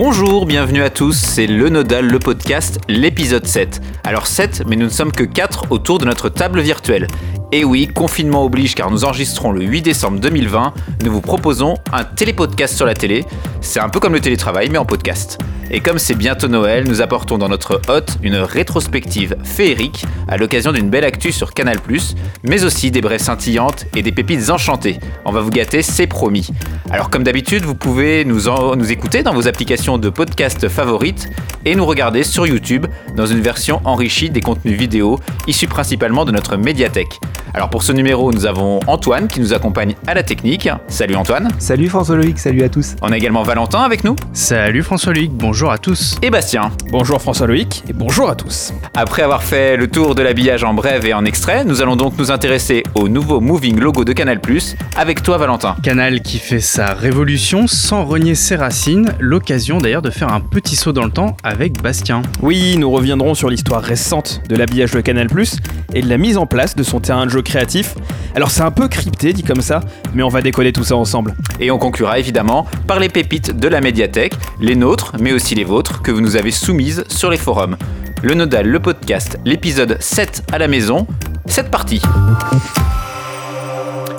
Bonjour, bienvenue à tous, c'est Le Nodal, le podcast, l'épisode 7. Alors 7, mais nous ne sommes que 4 autour de notre table virtuelle. Et oui, confinement oblige car nous enregistrons le 8 décembre 2020, nous vous proposons un télépodcast sur la télé. C'est un peu comme le télétravail mais en podcast. Et comme c'est bientôt Noël, nous apportons dans notre hôte une rétrospective féerique à l'occasion d'une belle actu sur Canal+, mais aussi des brèves scintillantes et des pépites enchantées. On va vous gâter, c'est promis. Alors comme d'habitude, vous pouvez nous, nous écouter dans vos applications de podcast favorites et nous regarder sur YouTube dans une version enrichie des contenus vidéo issus principalement de notre médiathèque. Alors pour ce numéro, nous avons Antoine qui nous accompagne à la technique. Salut Antoine. Salut François Loïc, salut à tous. On a également Valentin avec nous. Salut François Loïc, bonjour à tous. Et Bastien. Bonjour François Loïc et bonjour à tous. Après avoir fait le tour de l'habillage en brève et en extrait, nous allons donc nous intéresser au nouveau moving logo de Canal+, avec toi Valentin. Canal qui fait sa révolution sans renier ses racines, l'occasion d'ailleurs de faire un petit saut dans le temps avec Bastien. Oui, nous reviendrons sur l'histoire récente de l'habillage de Canal+, et de la mise en place de son terrain de jeu créatif. Alors c'est un peu crypté dit comme ça, mais on va décoller tout ça ensemble. Et on conclura évidemment par les pépites de la médiathèque, les nôtres, mais aussi les vôtres, que vous nous avez soumises sur les forums. Le Nodal, le podcast, l'épisode 7 à la maison, cette partie.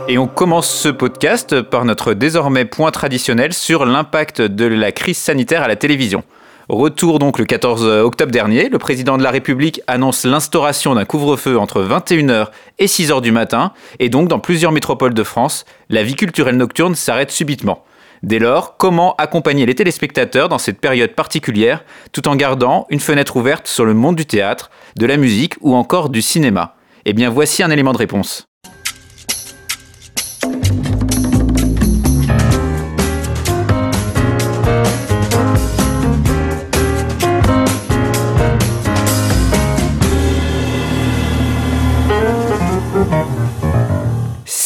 Et on commence ce podcast par notre désormais point traditionnel sur l'impact de la crise sanitaire à la télévision. Retour donc le 14 octobre dernier, le président de la République annonce l'instauration d'un couvre-feu entre 21h et 6h du matin, et donc dans plusieurs métropoles de France, la vie culturelle nocturne s'arrête subitement. Dès lors, comment accompagner les téléspectateurs dans cette période particulière tout en gardant une fenêtre ouverte sur le monde du théâtre, de la musique ou encore du cinéma? Eh bien voici un élément de réponse.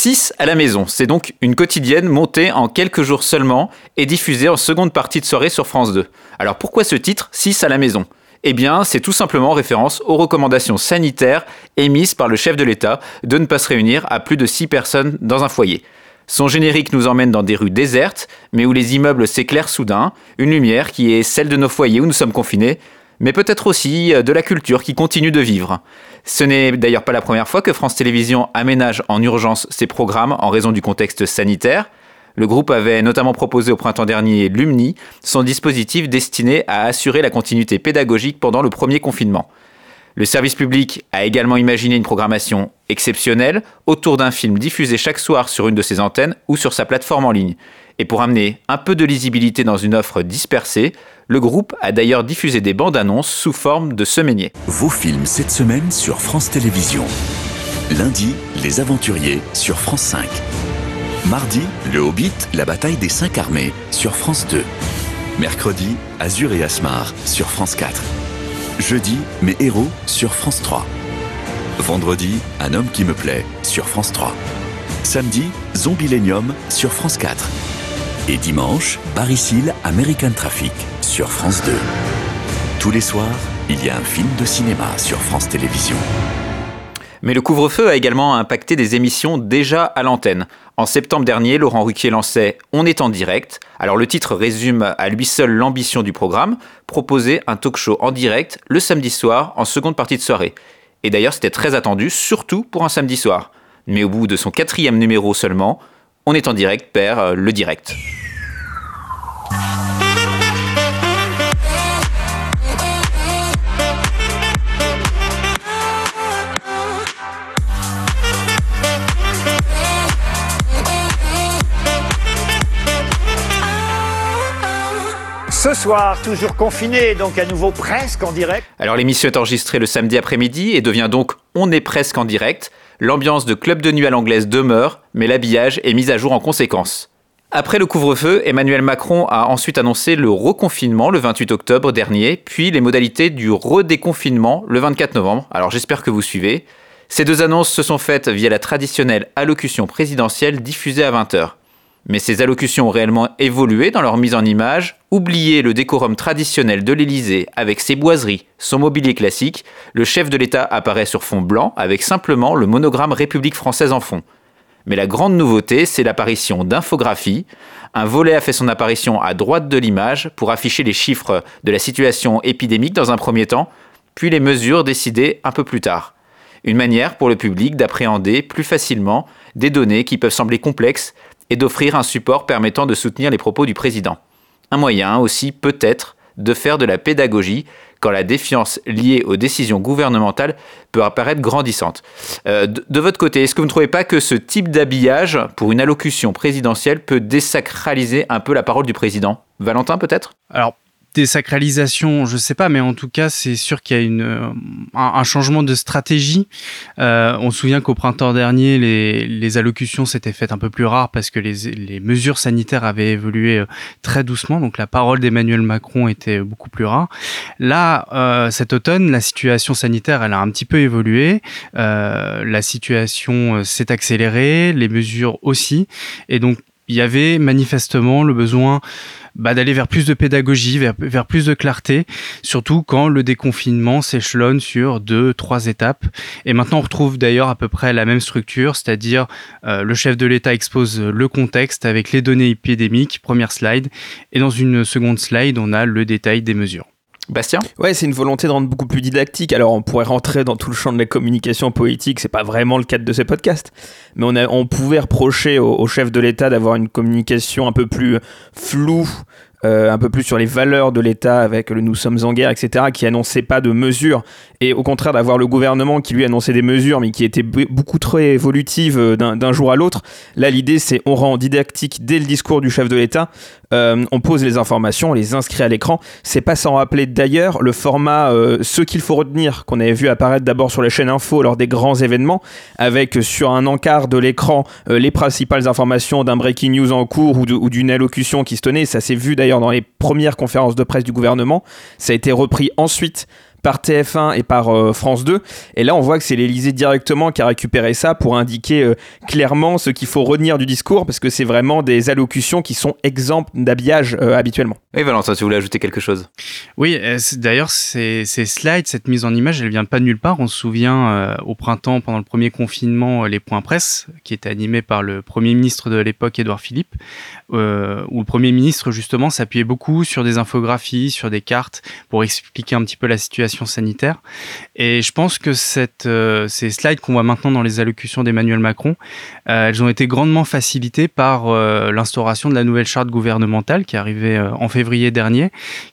6 à la maison. C'est donc une quotidienne montée en quelques jours seulement et diffusée en seconde partie de soirée sur France 2. Alors pourquoi ce titre 6 à la maison? Eh bien, c'est tout simplement référence aux recommandations sanitaires émises par le chef de l'État de ne pas se réunir à plus de 6 personnes dans un foyer. Son générique nous emmène dans des rues désertes, mais où les immeubles s'éclairent soudain, une lumière qui est celle de nos foyers où nous sommes confinés, mais peut-être aussi de la culture qui continue de vivre. Ce n'est d'ailleurs pas la première fois que France Télévisions aménage en urgence ses programmes en raison du contexte sanitaire. Le groupe avait notamment proposé au printemps dernier Lumni, son dispositif destiné à assurer la continuité pédagogique pendant le premier confinement. Le service public a également imaginé une programmation exceptionnelle autour d'un film diffusé chaque soir sur une de ses antennes ou sur sa plateforme en ligne. Et pour amener un peu de lisibilité dans une offre dispersée, le groupe a d'ailleurs diffusé des bandes annonces sous forme de semainiers. Vos films cette semaine sur France Télévisions. Lundi, Les Aventuriers sur France 5. Mardi, Le Hobbit, la bataille des cinq armées sur France 2. Mercredi, Azur et Asmar sur France 4. Jeudi, Mes héros sur France 3. Vendredi, Un homme qui me plaît sur France 3. Samedi, Zombilenium sur France 4. Et dimanche, Paris-Hill American Traffic sur France 2. Tous les soirs, il y a un film de cinéma sur France Télévisions. Mais le couvre-feu a également impacté des émissions déjà à l'antenne. En septembre dernier, Laurent Ruquier lançait On est en direct. Alors le titre résume à lui seul l'ambition du programme, proposer un talk show en direct le samedi soir en seconde partie de soirée. Et d'ailleurs c'était très attendu, surtout pour un samedi soir. Mais au bout de son quatrième numéro seulement, On est en direct perd euh, le direct. Ce soir, toujours confiné, donc à nouveau presque en direct. Alors l'émission est enregistrée le samedi après-midi et devient donc On est presque en direct. L'ambiance de club de nuit à l'anglaise demeure, mais l'habillage est mis à jour en conséquence. Après le couvre-feu, Emmanuel Macron a ensuite annoncé le reconfinement le 28 octobre dernier, puis les modalités du redéconfinement le 24 novembre. Alors j'espère que vous suivez. Ces deux annonces se sont faites via la traditionnelle allocution présidentielle diffusée à 20h. Mais ces allocutions ont réellement évolué dans leur mise en image, oublié le décorum traditionnel de l'Élysée avec ses boiseries, son mobilier classique, le chef de l'État apparaît sur fond blanc avec simplement le monogramme République française en fond. Mais la grande nouveauté, c'est l'apparition d'infographies. Un volet a fait son apparition à droite de l'image pour afficher les chiffres de la situation épidémique dans un premier temps, puis les mesures décidées un peu plus tard. Une manière pour le public d'appréhender plus facilement des données qui peuvent sembler complexes et d'offrir un support permettant de soutenir les propos du président. Un moyen aussi peut-être de faire de la pédagogie quand la défiance liée aux décisions gouvernementales peut apparaître grandissante. Euh, de, de, votre côté, est-ce que vous ne trouvez pas que ce type d'habillage pour une allocution présidentielle peut désacraliser un peu la parole du président? Valentin peut-être? Alors désacralisation, je sais pas, mais en tout cas, c'est sûr qu'il y a une, euh, un, changement de stratégie. Euh, on se souvient qu'au printemps dernier, les, allocutions s'étaient faites un peu plus rares parce que les, les, mesures sanitaires avaient évolué euh, très doucement, donc la parole d'Emmanuel Macron était beaucoup plus rare. Là, cet automne, la situation sanitaire, elle a un petit peu évolué. La situation s'est accélérée, les mesures aussi, et donc il y avait manifestement le besoin bah, d'aller vers plus de pédagogie, vers, plus de clarté, surtout quand le déconfinement s'échelonne sur deux, trois étapes. Et maintenant, on retrouve d'ailleurs à peu près la même structure, c'est-à-dire euh, le chef de l'État expose le contexte avec les données épidémiques, première slide, et dans une seconde slide, on a le détail des mesures. Bastien Ouais, c'est une volonté de rendre beaucoup plus didactique. Alors, on pourrait rentrer dans tout le champ de la communication politique, c'est pas vraiment le cadre de ces podcasts, mais on, pouvait reprocher au chef de l'État d'avoir une communication un peu plus floue, euh, un peu plus sur les valeurs de l'État avec le nous sommes en guerre, etc., qui annonçait pas de mesures, et au contraire d'avoir le gouvernement qui lui annonçait des mesures, mais qui étaient beaucoup trop évolutives euh, d'un jour à l'autre. Là, l'idée, c'est on rend didactique dès le discours du chef de l'État, euh, on pose les informations, on les inscrit à l'écran. C'est pas sans rappeler d'ailleurs le format ce qu'il faut retenir qu'on avait vu apparaître d'abord sur les chaînes info lors des grands événements, avec sur un encart de l'écran les principales informations d'un breaking news en cours ou d'une allocution qui se tenait. Ça s'est vu d'ailleurs dans les premières conférences de presse du gouvernement. Ça a été repris ensuite par TF1 et par euh, France 2. Et là, on voit que c'est l'Elysée directement qui a récupéré ça pour indiquer euh, clairement ce qu'il faut retenir du discours, parce que c'est vraiment des allocutions qui sont exemples d'habillage euh, habituellement. Oui, Valentin, si vous voulez ajouter quelque chose. Oui, d'ailleurs, ces, ces, slides, cette mise en image, elle vient pas de nulle part. On se souvient euh, au printemps, pendant le premier confinement, les points presse, qui étaient animés par le Premier ministre de l'époque, Édouard Philippe, euh, où le Premier ministre, justement, s'appuyait beaucoup sur des infographies, sur des cartes, pour expliquer un petit peu la situation sanitaire. Et je pense que euh, ces slides qu'on voit maintenant dans les allocutions d'Emmanuel Macron, euh, elles ont été grandement facilitées par euh, l'instauration de la nouvelle charte gouvernementale qui est arrivée en février dernier,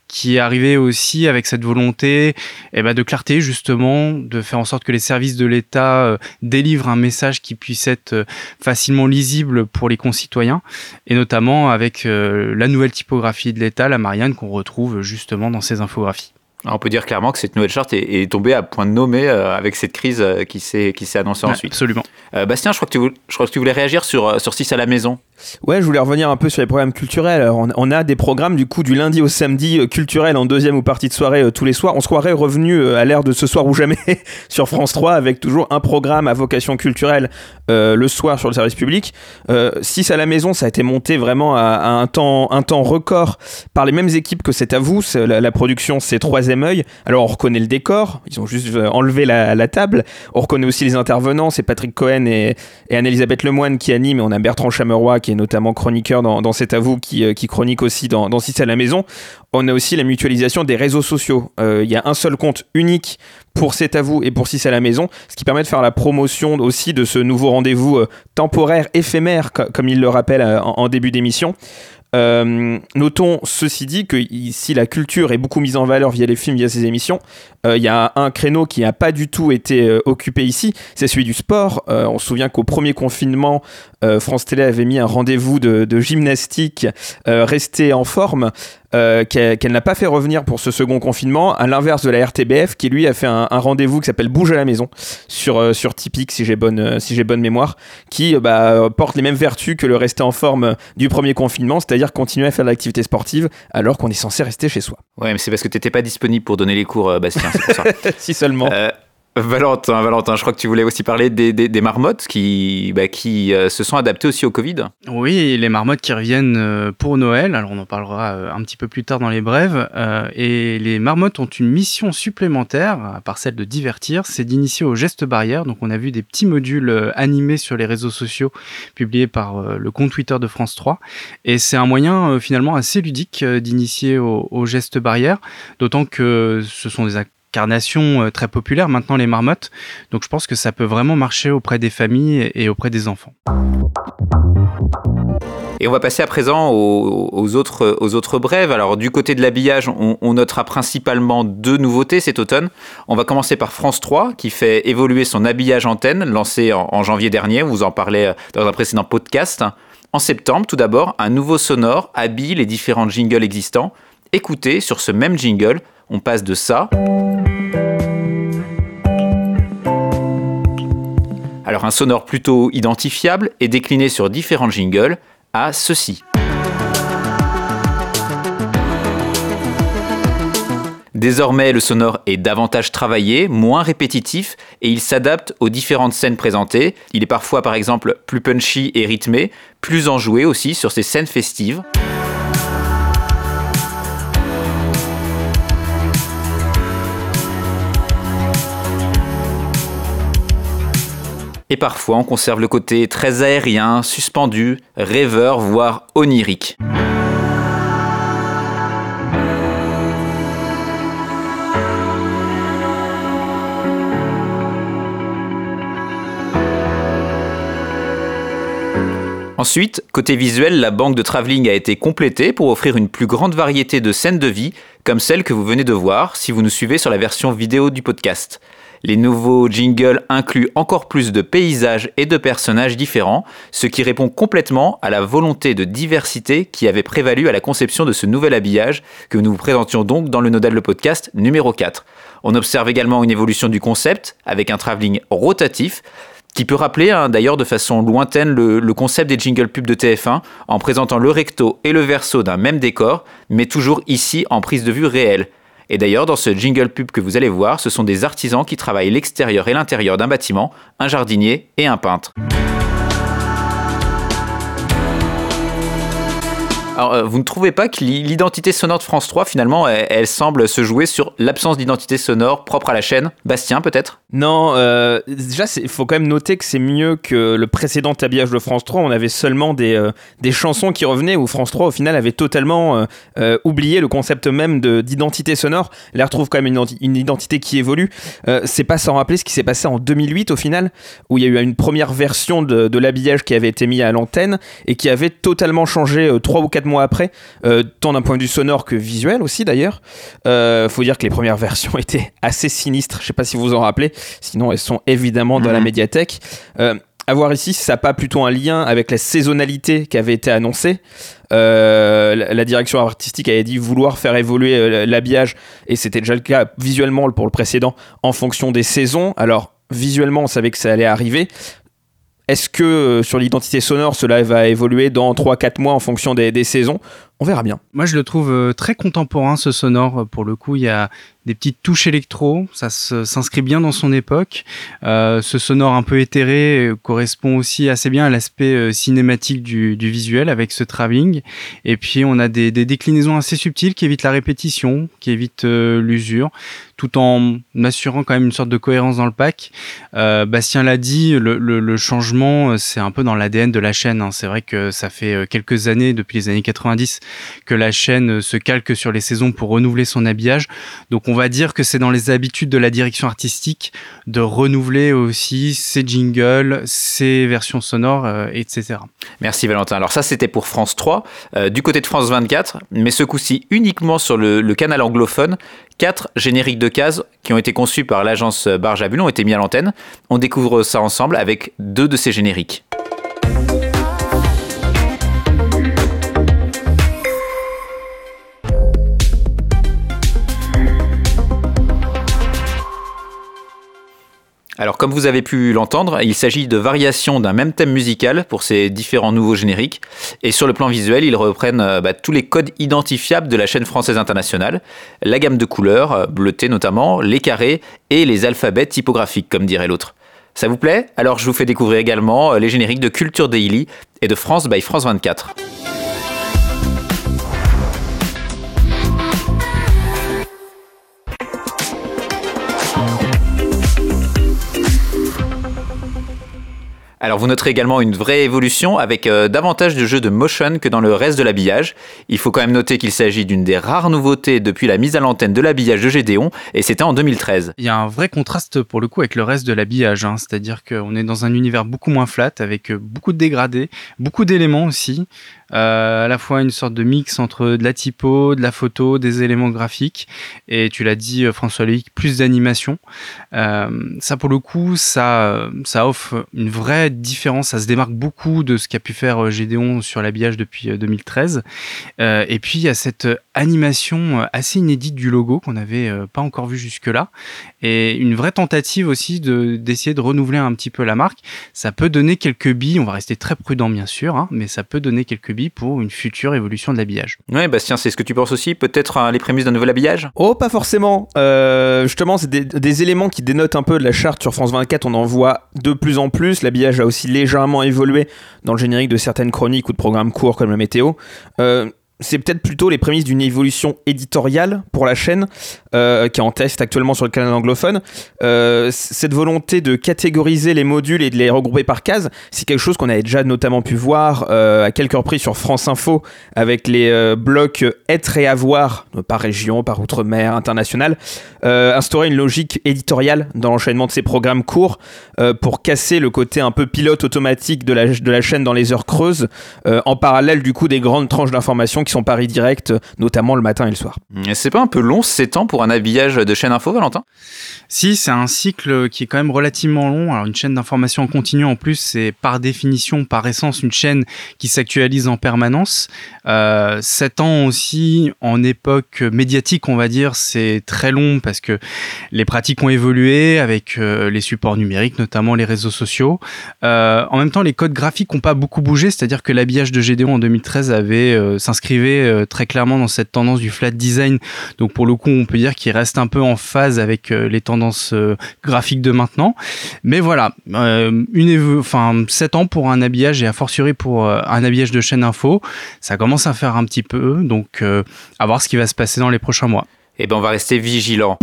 qui est arrivé aussi avec cette volonté eh ben, de clarté justement, de faire en sorte que les services de l'État délivrent un message qui puisse être facilement lisible pour les concitoyens, et notamment avec la nouvelle typographie de l'État, la Marianne, qu'on retrouve justement dans ces infographies. On peut dire clairement que cette nouvelle charte est, est tombée à point de nommer euh, avec cette crise euh, qui s'est annoncée Ouais, ensuite. Absolument. Euh, Bastien, je crois que tu voulais, je crois que tu voulais réagir sur sur 6 à la maison. Ouais, je voulais revenir un peu sur les programmes culturels. On, a des programmes du coup du lundi au samedi euh, culturels en deuxième ou partie de soirée euh, tous les soirs. On se croirait revenu euh, à l'ère de ce soir ou jamais sur France 3 avec toujours un programme à vocation culturelle euh, le soir sur le service public. Euh, 6 à la maison, ça a été monté vraiment à, un temps un temps record par les mêmes équipes que c'est à vous. La, production, c'est Troisième œil. Alors on reconnaît le décor, ils ont juste euh, enlevé la, table. On reconnaît aussi les intervenants, c'est Patrick Cohen et, et Anne-Elisabeth Lemoine qui animent. On a Bertrand Chameroy qui est notamment chroniqueur dans, dans C'est à qui, euh, qui chronique aussi dans, dans 6 à la maison. On a aussi la mutualisation des réseaux sociaux. Euh, Il y a un seul compte unique pour C'est à vous et pour 6 à la maison, ce qui permet de faire la promotion aussi de ce nouveau rendez-vous euh, temporaire, éphémère, co- comme il le rappelle en début d'émission. Euh, notons ceci dit que ici la culture est beaucoup mise en valeur via les films, via ces émissions. Euh, Il y a un créneau qui n'a pas du tout été euh, occupé ici, c'est celui du sport. On se souvient qu'au premier confinement, France Télé avait mis un rendez-vous de, de gymnastique, rester en forme, euh, qu'elle n'a pas fait revenir pour ce second confinement, à l'inverse de la RTBF qui lui a fait un, un rendez-vous qui s'appelle Bouge à la maison sur, euh, sur Typique si j'ai bonne, euh, si bonne mémoire, qui euh, bah, porte les mêmes vertus que le rester en forme du premier confinement, c'est-à-dire continuer à faire de l'activité sportive alors qu'on est censé rester chez soi. Ouais, mais c'est parce que t'étais pas disponible pour donner les cours, Bastien. C'est pour ça. si seulement. Valentin, Valentin, je crois que tu voulais aussi parler des, marmottes qui, bah, qui euh, se sont adaptées aussi au Covid. Oui, les marmottes qui reviennent euh, pour Noël, alors on en parlera euh, un petit peu plus tard dans les brèves, et les marmottes ont une mission supplémentaire, à part celle de divertir, c'est d'initier au geste barrière. Donc on a vu des petits modules animés sur les réseaux sociaux publiés par le compte Twitter de France 3, et c'est un moyen finalement assez ludique d'initier au, au geste barrière, d'autant que ce sont des actes carnation euh, très populaire maintenant les marmottes. Donc je pense que ça peut vraiment marcher auprès des familles et auprès des enfants. Et on va passer à présent aux, autres, aux autres brèves. Alors du côté de l'habillage, on, notera principalement deux nouveautés cet automne. On va commencer par France 3 qui fait évoluer son habillage antenne lancé en, en janvier dernier. On vous en parlait euh, dans un précédent podcast. En septembre, tout d'abord, un nouveau sonore habille les différents jingles existants. Écoutez, sur ce même jingle, on passe de ça alors un sonore plutôt identifiable et décliné sur différents jingles à ceci. Désormais, le sonore est davantage travaillé, moins répétitif, et il s'adapte aux différentes scènes présentées. Il est parfois, par exemple, plus punchy et rythmé, plus enjoué aussi sur ces scènes festives. Et parfois, on conserve le côté très aérien, suspendu, rêveur, voire onirique. Ensuite, côté visuel, la banque de travelling a été complétée pour offrir une plus grande variété de scènes de vie, comme celle que vous venez de voir si vous nous suivez sur la version vidéo du podcast. Les nouveaux jingles incluent encore plus de paysages et de personnages différents, ce qui répond complètement à la volonté de diversité qui avait prévalu à la conception de ce nouvel habillage que nous vous présentions donc dans le Nodal le podcast numéro 4. On observe également une évolution du concept avec un travelling rotatif qui peut rappeler hein, d'ailleurs de façon lointaine le, concept des jingle pubs de TF1 en présentant le recto et le verso d'un même décor, mais toujours ici en prise de vue réelle. Et d'ailleurs, dans ce jingle pub que vous allez voir, ce sont des artisans qui travaillent l'extérieur et l'intérieur d'un bâtiment, un jardinier et un peintre. Alors, euh, vous ne trouvez pas que l'identité sonore de France 3, finalement, elle, semble se jouer sur l'absence d'identité sonore propre à la chaîne? Bastien, peut-être? Non, euh, déjà, il faut quand même noter que c'est mieux que le précédent habillage de France 3. On avait seulement des, euh, des chansons qui revenaient où France 3, au final, avait totalement oublié le concept même d'identité sonore. Là, retrouve quand même une, une identité qui évolue. c'est pas sans rappeler ce qui s'est passé en 2008, au final, où il y a eu une première version de, de l'habillage qui avait été mis à l'antenne et qui avait totalement changé 3 ou 4 mois après, euh, tant d'un point de vue sonore que visuel aussi d'ailleurs. Euh, faut dire que les premières versions étaient assez sinistres, je sais pas si vous vous en rappelez, sinon elles sont évidemment dans la mhm. médiathèque. Euh, à voir ici si ça n'a pas plutôt un lien avec la saisonnalité qui avait été annoncée. Euh, la, direction artistique avait dit vouloir faire évoluer l'habillage, et c'était déjà le cas visuellement pour le précédent, en fonction des saisons. Alors, visuellement, on savait que ça allait arriver. Est-ce que euh, sur l'identité sonore, cela va évoluer dans 3-4 mois en fonction des, des saisons? On verra bien. Moi, je le trouve euh, très contemporain, ce sonore. Pour le coup, il y a des petites touches électro, ça s'inscrit bien dans son époque. Euh, ce sonore un peu éthéré euh, correspond aussi assez bien à l'aspect euh, cinématique du, visuel avec ce travelling. Et puis on a des, déclinaisons assez subtiles qui évitent la répétition, qui évitent euh, l'usure, tout en assurant quand même une sorte de cohérence dans le pack. Euh, Bastien l'a dit, le changement, c'est un peu dans l'ADN de la chaîne. Hein. C'est vrai que ça fait quelques années, depuis les années 90, que la chaîne se calque sur les saisons pour renouveler son habillage. Donc on va dire que c'est dans les habitudes de la direction artistique de renouveler aussi ses jingles, ses versions sonores, euh, etc. Merci Valentin. Alors ça c'était pour France 3. Euh, du côté de France 24, mais ce coup-ci uniquement sur le, canal anglophone, quatre génériques de cases qui ont été conçus par l'agence Barjabul ont été mis à l'antenne. On découvre ça ensemble avec deux de ces génériques. Alors comme vous avez pu l'entendre, il s'agit de variations d'un même thème musical pour ces différents nouveaux génériques. Et sur le plan visuel, ils reprennent euh, bah, tous les codes identifiables de la chaîne française internationale, la gamme de couleurs, euh, bleutées notamment, les carrés et les alphabets typographiques, comme dirait l'autre. Ça vous plaît? Alors je vous fais découvrir également euh, les génériques de Culture Daily et de France by France 24. Alors vous noterez également une vraie évolution avec euh, davantage de jeux de motion que dans le reste de l'habillage. Il faut quand même noter qu'il s'agit d'une des rares nouveautés depuis la mise à l'antenne de l'habillage de Gédéon et c'était en 2013. Il y a un vrai contraste pour le coup avec le reste de l'habillage, hein. c'est-à-dire qu'on est dans un univers beaucoup moins flat avec euh, beaucoup de dégradés, beaucoup d'éléments aussi, à la fois une sorte de mix entre de la typo, de la photo, des éléments graphiques, et tu l'as dit François Loïc, plus d'animation. ça pour le coup, ça, offre une vraie différence, ça se démarque beaucoup de ce qu'a pu faire euh, Gédéon sur l'habillage depuis 2013. Euh, euh, et puis il y a cette animation assez inédite du logo qu'on n'avait pas encore vu jusque-là. Et une vraie tentative aussi d'essayer de, renouveler un petit peu la marque. Ça peut donner quelques billes, on va rester très prudent bien sûr, hein, mais ça peut donner quelques billes pour une future évolution de l'habillage. Ouais, Bastien, c'est ce que tu penses aussi Peut-être les prémices d'un nouvel habillage? Oh, pas forcément. justement, c'est des, des, éléments qui dénotent un peu de la charte sur France 24. On en voit de plus en plus. L'habillage a aussi légèrement évolué dans le générique de certaines chroniques ou de programmes courts comme la météo. Euh, c'est peut-être plutôt les prémices d'une évolution éditoriale pour la chaîne, euh, qui est en test actuellement sur le canal anglophone. Euh, cette volonté de catégoriser les modules et de les regrouper par cases, c'est quelque chose qu'on avait déjà notamment pu voir euh, à quelques reprises sur France Info, avec les blocs être et avoir, par région, par outre-mer, international, instaurer une logique éditoriale dans l'enchaînement de ces programmes courts pour casser le côté un peu pilote automatique de la, de la chaîne dans les heures creuses, en parallèle du coup des grandes tranches d'informations qui sont Paris Direct, notamment le matin et le soir. C'est pas un peu long, 7 ans pour un habillage de chaîne info, Valentin? Si, c'est un cycle qui est quand même relativement long. Alors une chaîne d'information en continu, en plus, c'est par définition, par essence, une chaîne qui s'actualise en permanence. Euh, 7 ans aussi, en époque médiatique, on va dire, c'est très long parce que les pratiques ont évolué avec euh, les supports numériques, notamment les réseaux sociaux. Euh, en même temps, les codes graphiques n'ont pas beaucoup bougé, c'est-à-dire que l'habillage de Gédéon en 2013 avait euh, s'inscrit euh, très clairement dans cette tendance du flat design. Donc pour le coup, on peut dire qu'il reste un peu en phase avec euh, les tendances euh, graphiques de maintenant. Mais voilà, une enfin 7 ans pour un habillage et a fortiori pour un habillage de chaîne info, ça commence à faire un petit peu. Donc à voir ce qui va se passer dans les prochains mois. Et eh ben on va rester vigilant.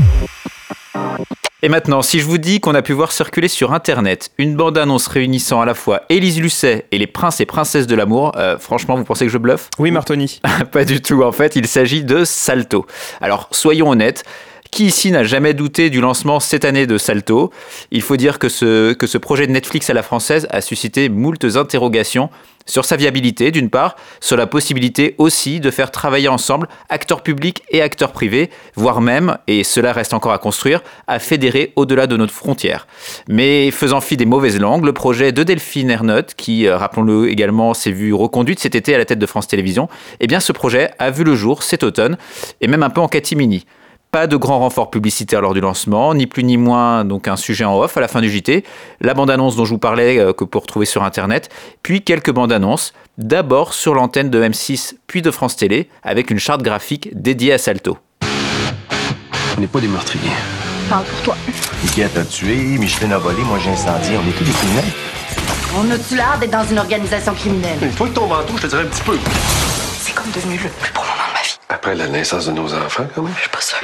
Et maintenant, si je vous dis qu'on a pu voir circuler sur Internet une bande-annonce réunissant à la fois Élise Lucet et les princes et princesses de l'amour, euh, franchement, vous pensez que je bluffe? Oui, Martoni. Pas du tout, en fait, il s'agit de Salto. Alors, soyons honnêtes, qui ici n'a jamais douté du lancement cette année de Salto? Il faut dire que ce, projet de Netflix à la française a suscité moultes interrogations sur sa viabilité d'une part, sur la possibilité aussi de faire travailler ensemble acteurs publics et acteurs privés, voire même, et cela reste encore à construire, à fédérer au-delà de notre frontière. Mais faisant fi des mauvaises langues, le projet de Delphine Ernotte, qui, euh, rappelons-le également, s'est vu reconduite cet été à la tête de France Télévisions, eh bien ce projet a vu le jour cet automne, et même un peu en catimini. Pas de grand renfort publicitaire lors du lancement, ni plus ni moins donc un sujet en off à la fin du JT, la bande-annonce dont je vous parlais euh, que pour retrouver sur internet, puis quelques bandes annonces, d'abord sur l'antenne de M6 puis de France Télé avec une charte graphique dédiée à Salto. On n'est pas des meurtriers. Parle pour toi. Qui t'a tué, Micheline a volé, moi j'ai incendié, on est tous des criminels. On a-tu l'air d'être dans une organisation criminelle? Une fois que ton manteau, je te dirais un petit peu. C'est comme devenu le plus beau Après la naissance de nos enfants, quand même. Je suis pas sûre.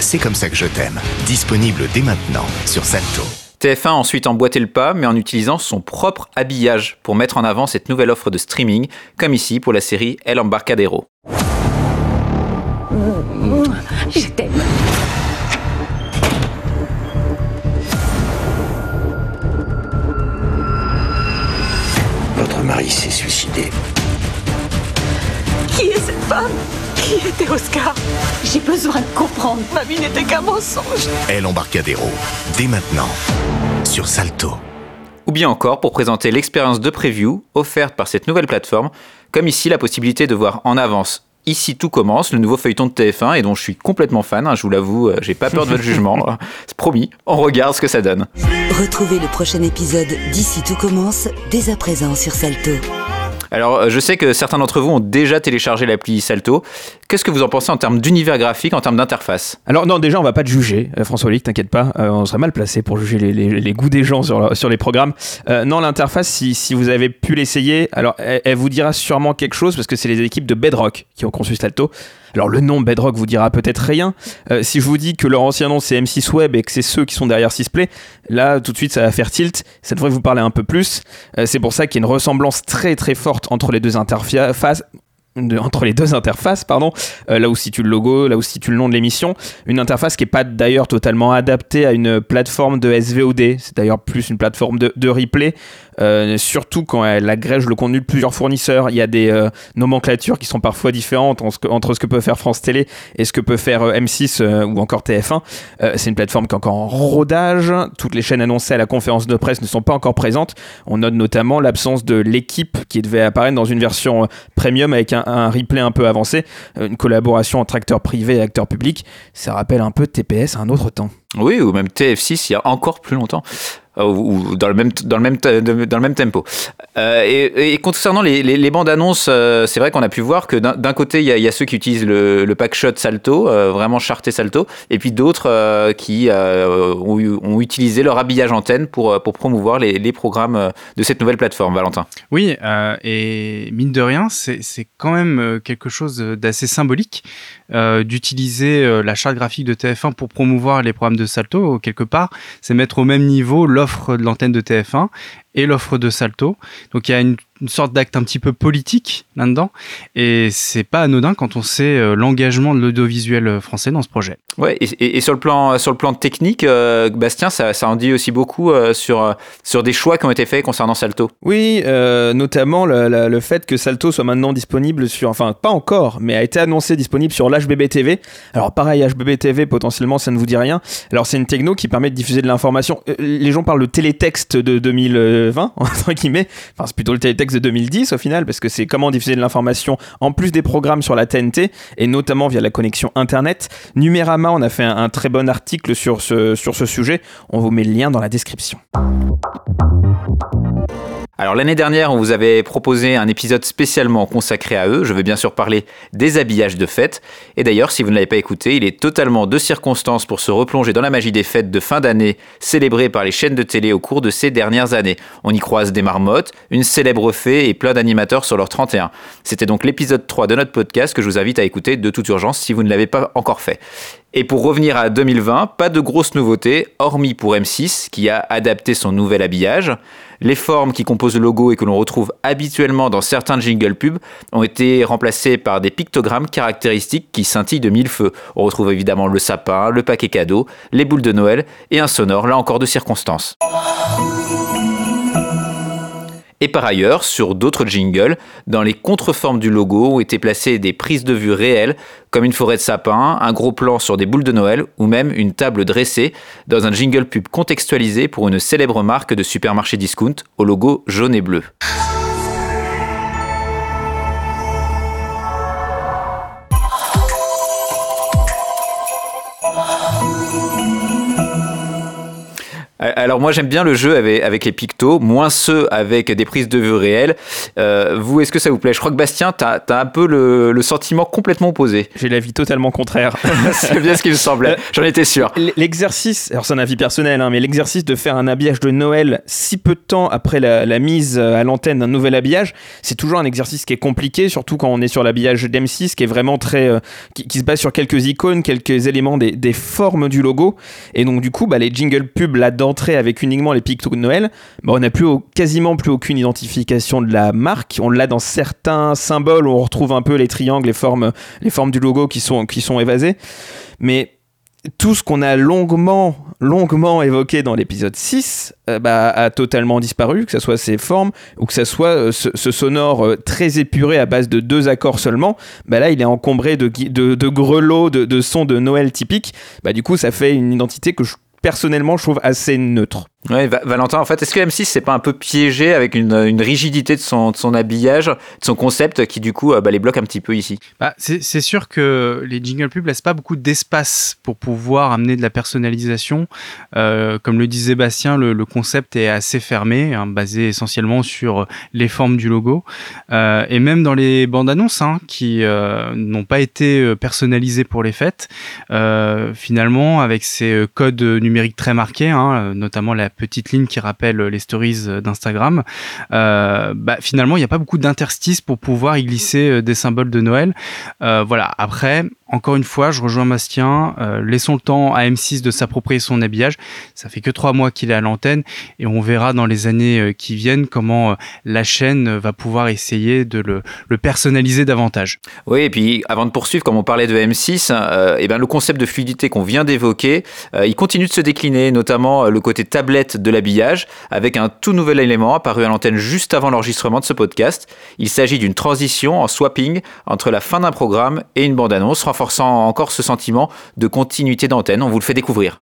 C'est comme ça que je t'aime. Disponible dès maintenant sur Salto. TF1 a ensuite emboîté le pas, mais en utilisant son propre habillage pour mettre en avant cette nouvelle offre de streaming, comme ici pour la série El Embarcadero. Je t'aime. Votre mari s'est suicidé. Qui est cette femme? Qui était Oscar? J'ai besoin de comprendre. Ma vie n'était qu'un mensonge. El Embarcadero. Dès maintenant sur Salto. Ou bien encore pour présenter l'expérience de preview offerte par cette nouvelle plateforme, comme ici la possibilité de voir en avance Ici tout commence, le nouveau feuilleton de TF1 et dont je suis complètement fan, hein, je vous l'avoue, euh, j'ai pas peur de votre jugement. C'est promis, on regarde ce que ça donne. Retrouvez le prochain épisode d'Ici tout commence dès à présent sur Salto. Alors, euh, je sais que certains d'entre vous ont déjà téléchargé l'appli Salto. Qu'est-ce que vous en pensez en termes d'univers graphique, en termes d'interface? Alors non, déjà on va pas te juger, euh, François Olic, t'inquiète pas, euh, on serait mal placé pour juger les, goûts des gens sur, les programmes. Non, l'interface, si, vous avez pu l'essayer, alors elle vous dira sûrement quelque chose parce que c'est les équipes de Bedrock qui ont conçu Salto. Alors le nom Bedrock vous dira peut-être rien. Euh, si je vous dis que leur ancien nom c'est M6 Web et que c'est ceux qui sont derrière Sysplay, là tout de suite ça va faire tilt. Ça devrait vous parler un peu plus. Euh, c'est pour ça qu'il y a une ressemblance très très forte entre les deux interfaces entre les deux interfaces, pardon, euh, là où situe le logo, là où situe le nom de l'émission, une interface qui est pas d'ailleurs totalement adaptée à une plateforme de SVOD, c'est d'ailleurs plus une plateforme de replay, euh, surtout quand elle agrège le contenu de plusieurs fournisseurs, il y a des euh, nomenclatures qui sont parfois différentes entre ce, que, peut faire France Télé et ce que peut faire euh, M6 euh, ou encore TF1. Euh, c'est une plateforme qui est encore en rodage, toutes les chaînes annoncées à la conférence de presse ne sont pas encore présentes, on note notamment l'absence de l'équipe qui devait apparaître dans une version premium avec un, un replay un peu avancé, une collaboration entre acteurs privés et acteurs publics. Ça rappelle un peu TPS à un autre temps. Oui, ou même TF6 il y a encore plus longtemps. Euh, Ou dans le même, dans le même, dans le même tempo. Euh, et, concernant les, les, bandes annonces, euh, c'est vrai qu'on a pu voir que d'un côté, il y, a- ceux qui utilisent le, le pack shot Salto, vraiment charté Salto, et puis d'autres qui ont, utilisé leur habillage antenne pour, pour promouvoir les, programmes de cette nouvelle plateforme, Valentin. Oui, et mine de rien, c'est quand même quelque chose d'assez symbolique d'utiliser la charte graphique de TF1 pour promouvoir les programmes de Salto. Quelque part, c'est mettre au même niveau l'offre de l'antenne de TF1 et l'offre de Salto. Donc il y a une, une sorte d'acte un petit peu politique là-dedans, et c'est pas anodin quand on sait euh, l'engagement de l'audiovisuel français dans ce projet. Ouais, et, et- et sur, le plan, sur le plan technique, euh, Bastien, ça, ça en dit aussi beaucoup euh, sur, euh, sur des choix qui ont été faits concernant Salto. Oui, euh, notamment le, le- le fait que Salto soit maintenant disponible sur, enfin pas encore, mais a été annoncé disponible sur l'HBB TV. Alors pareil, HBB TV potentiellement ça ne vous dit rien. Alors c'est une techno qui permet de diffuser de l'information. Euh, les gens parlent de télétexte de 2020 entre guillemets. Enfin c'est plutôt le télétexte de 2010 au final parce que c'est comment diffuser de l'information en plus des programmes sur la TNT et notamment via la connexion internet. Numérama, on a fait un, un très bon article sur ce sur ce sujet. On vous met le lien dans la description. Alors l'année dernière, on vous avait proposé un épisode spécialement consacré à eux. Je vais bien sûr parler des habillages de fête. Et d'ailleurs, si vous ne l'avez pas écouté, il est totalement de circonstance pour se replonger dans la magie des fêtes de fin d'année célébrées par les chaînes de télé au cours de ces dernières années. On y croise des marmottes, une célèbre fée et plein d'animateurs sur leur 31. C'était donc l'épisode 3 de notre podcast que je vous invite à écouter de toute urgence si vous ne l'avez pas encore fait. Et pour revenir à 2020, pas de grosses nouveautés, hormis pour M6 qui a adapté son nouvel habillage. Les formes qui composent le logo et que l'on retrouve habituellement dans certains jingle pubs ont été remplacées par des pictogrammes caractéristiques qui scintillent de mille feux. On retrouve évidemment le sapin, le paquet cadeau, les boules de Noël et un sonore, là encore de circonstance. Et par ailleurs, sur d'autres jingles, dans les contreformes du logo ont été placées des prises de vue réelles, comme une forêt de sapins, un gros plan sur des boules de Noël ou même une table dressée dans un jingle pub contextualisé pour une célèbre marque de supermarché discount au logo jaune et bleu. Alors moi j'aime bien le jeu avec, avec les pictos, moins ceux avec des prises de vue réelles. Euh, vous, est-ce que ça vous plaît? Je crois que Bastien, t'as as un peu le, le sentiment complètement opposé. J'ai l'avis totalement contraire. C'est bien ce qu'il me semblait, j'en étais sûr. L'exercice, alors c'est un avis personnel, hein, mais l'exercice de faire un habillage de Noël si peu de temps après la, la mise à l'antenne d'un nouvel habillage, c'est toujours un exercice qui est compliqué, surtout quand on est sur l'habillage d'M6, qui est vraiment très, euh, qui, qui se base sur quelques icônes, quelques éléments des, des formes du logo, et donc du coup, bah, les jingle pubs là avec uniquement les pictos de Noël, bah, on n'a plus quasiment plus aucune identification de la marque. On l'a dans certains symboles où on retrouve un peu les triangles, les formes, les formes du logo qui sont, qui sont évasées, mais tout ce qu'on a longuement, longuement évoqué dans l'épisode 6 euh, bah, a totalement disparu, que ce soit ses formes ou que ce soit euh, ce, sonore euh, très épuré à base de deux accords seulement. Bah, là, il est encombré de, grelots, de, sons de Noël typiques. Du coup, ça fait une identité que je personnellement je trouve assez neutre. Valentin, en fait, est-ce que M6 c'est pas un peu piégé avec une, rigidité de son, habillage, de son concept qui du coup bah, les bloque un petit peu ici? Bah, C'est sûr que les jingle pubs laissent pas beaucoup d'espace pour pouvoir amener de la personnalisation. Euh, comme le disait Bastien, le, concept est assez fermé, hein, basé essentiellement sur les formes du logo. Euh, et même dans les bandes annonces hein, qui euh, n'ont pas été personnalisées pour les fêtes, finalement avec ces codes numériques très marqués, hein, notamment la petite ligne qui rappelle les stories d'Instagram, euh, bah, finalement, il n'y a pas beaucoup d'interstices pour pouvoir y glisser euh, des symboles de Noël. Euh, voilà. Après, encore une fois, je rejoins Bastien. laissons le temps à M6 de s'approprier son habillage. Ça fait que trois mois qu'il est à l'antenne et on verra dans les années qui viennent comment la chaîne va pouvoir essayer de le, personnaliser davantage. Oui, et puis avant de poursuivre, comme on parlait de M6, et ben, le concept de fluidité qu'on vient d'évoquer, il continue de se décliner, notamment le côté tablette de l'habillage avec un tout nouvel élément apparu à l'antenne juste avant l'enregistrement de ce podcast. Il s'agit d'une transition en swapping entre la fin d'un programme et une bande-annonce, renforçant encore ce sentiment de continuité d'antenne. On vous le fait découvrir.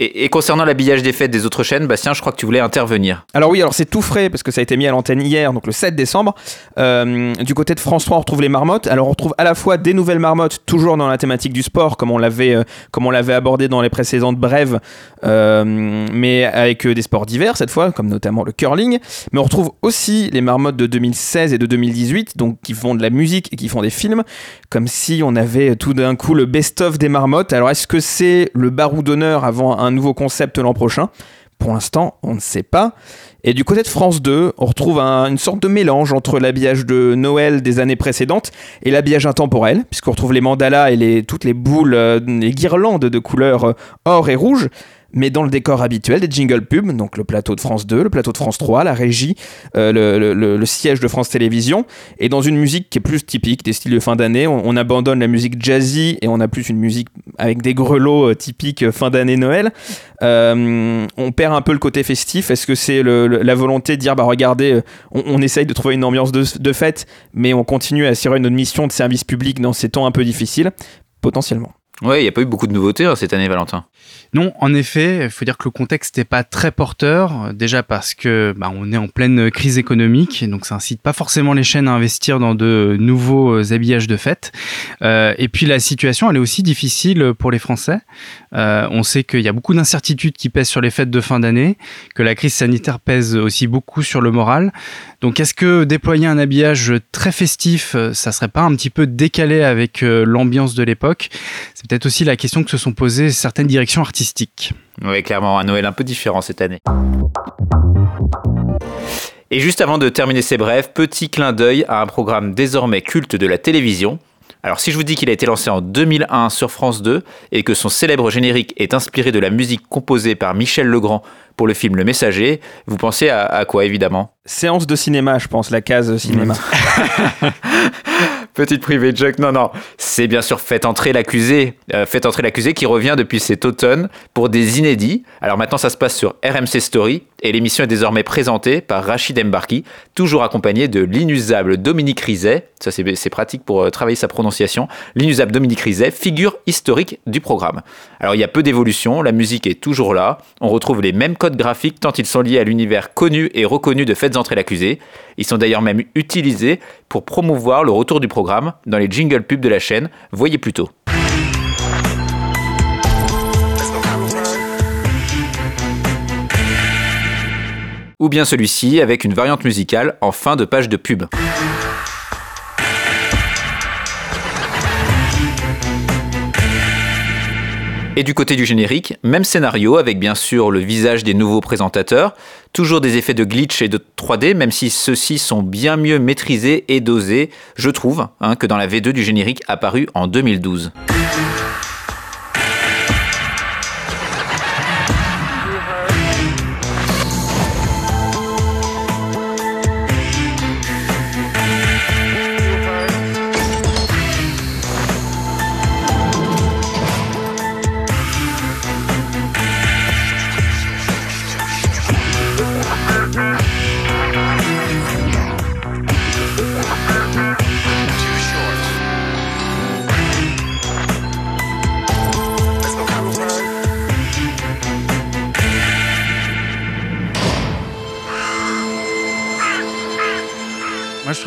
Et, concernant l'habillage des fêtes des autres chaînes, Bastien, je crois que tu voulais intervenir. Alors oui, alors c'est tout frais parce que ça a été mis à l'antenne hier, donc le 7 décembre. Euh, du côté de France 3, on retrouve les marmottes. Alors on retrouve à la fois des nouvelles marmottes, toujours dans la thématique du sport, comme on l'avait, euh, comme on l'avait abordé dans les précédentes brèves, euh, mais avec des sports divers cette fois, comme notamment le curling. Mais on retrouve aussi les marmottes de 2016 et de 2018, donc qui font de la musique et qui font des films, comme si on avait tout d'un coup le best-of des marmottes. Alors est-ce que c'est le barou d'honneur avant un nouveau concept l'an prochain. Pour l'instant, on ne sait pas. Et du côté de France 2, on retrouve une sorte de mélange entre l'habillage de Noël des années précédentes et l'habillage intemporel, puisqu'on retrouve les mandalas et toutes les boules, euh, les guirlandes de couleurs euh, or et rouge mais dans le décor habituel des jingle pubs, donc le plateau de France 2, le plateau de France 3, la régie, euh, le, siège de France Télévisions, et dans une musique qui est plus typique des styles de fin d'année, on, abandonne la musique jazzy et on a plus une musique avec des grelots euh, typiques euh, fin d'année Noël. on perd un peu le côté festif. Est-ce que c'est la volonté de dire, bah regardez, on, essaye de trouver une ambiance de, de fête, mais on continue à assurer notre mission de service public dans ces temps un peu difficiles? Potentiellement. Oui, il n'y a pas eu beaucoup de nouveautés hein, cette année, Valentin. Non, en effet, il faut dire que le contexte n'est pas très porteur. Déjà parce que bah, on est en pleine crise économique, donc ça incite pas forcément les chaînes à investir dans de nouveaux euh, habillages de fête. Euh, et puis la situation, elle est aussi difficile pour les Français. Euh, on sait qu'il y a beaucoup d'incertitudes qui pèsent sur les fêtes de fin d'année, que la crise sanitaire pèse aussi beaucoup sur le moral. Donc est-ce que déployer un habillage très festif, ça serait pas un petit peu décalé avec l'ambiance de l'époque? C'est peut-être aussi la question que se sont posées certaines directions artistiques oui, clairement, un Noël un peu différent cette année. Et juste avant de terminer ces brèves, petit clin d'œil à un programme désormais culte de la télévision. Alors si je vous dis qu'il a été lancé en 2001 sur France 2 et que son célèbre générique est inspiré de la musique composée par Michel Legrand pour le film Le Messager, vous pensez à, à quoi évidemment? Séance de cinéma, je pense, la case cinéma. Petite privée joke, non, non. C'est bien sûr Faites entrer l'accusé. Euh, Faites entrer l'accusé qui revient depuis cet automne pour des inédits. Alors maintenant, ça se passe sur RMC Story et l'émission est désormais présentée par Rachid Embarki, toujours accompagné de l'inusable Dominique Rizet. Ça, c'est pratique pour euh, travailler sa prononciation. L'inusable Dominique Rizet, figure historique du programme. Alors il y a peu d'évolution, la musique est toujours là. On retrouve les mêmes codes graphiques tant ils sont liés à l'univers connu et reconnu de Faites entrer l'accusé. Ils sont d'ailleurs même utilisés pour promouvoir le retour du programme dans les jingle pubs de la chaîne. Voyez plutôt. Ou bien celui-ci avec une variante musicale en fin de page de pub. Et du côté du générique, même scénario avec bien sûr le visage des nouveaux présentateurs, toujours des effets de glitch et de 3D, même si ceux-ci sont bien mieux maîtrisés et dosés, je trouve, hein, que dans la V2 du générique apparu en 2012.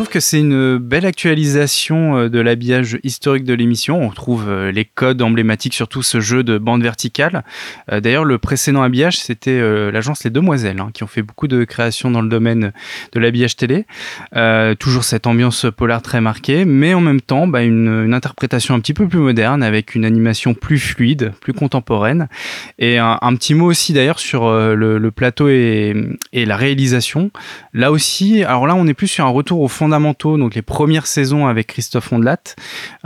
Trouve que c'est une belle actualisation euh, de l'habillage historique de l'émission. On trouve euh, les codes emblématiques, surtout ce jeu de bande verticale. Euh, d'ailleurs, le précédent habillage, c'était l'agence Les Demoiselles, hein, qui ont fait beaucoup de créations dans le domaine de l'habillage télé. toujours cette ambiance polar très marquée, mais en même temps, bah, une, interprétation un petit peu plus moderne, avec une animation plus fluide, plus contemporaine. Et un, petit mot aussi d'ailleurs sur le, plateau et, et la réalisation. Là aussi, alors là, on est plus sur un retour au donc les premières saisons avec Christophe Ondelat.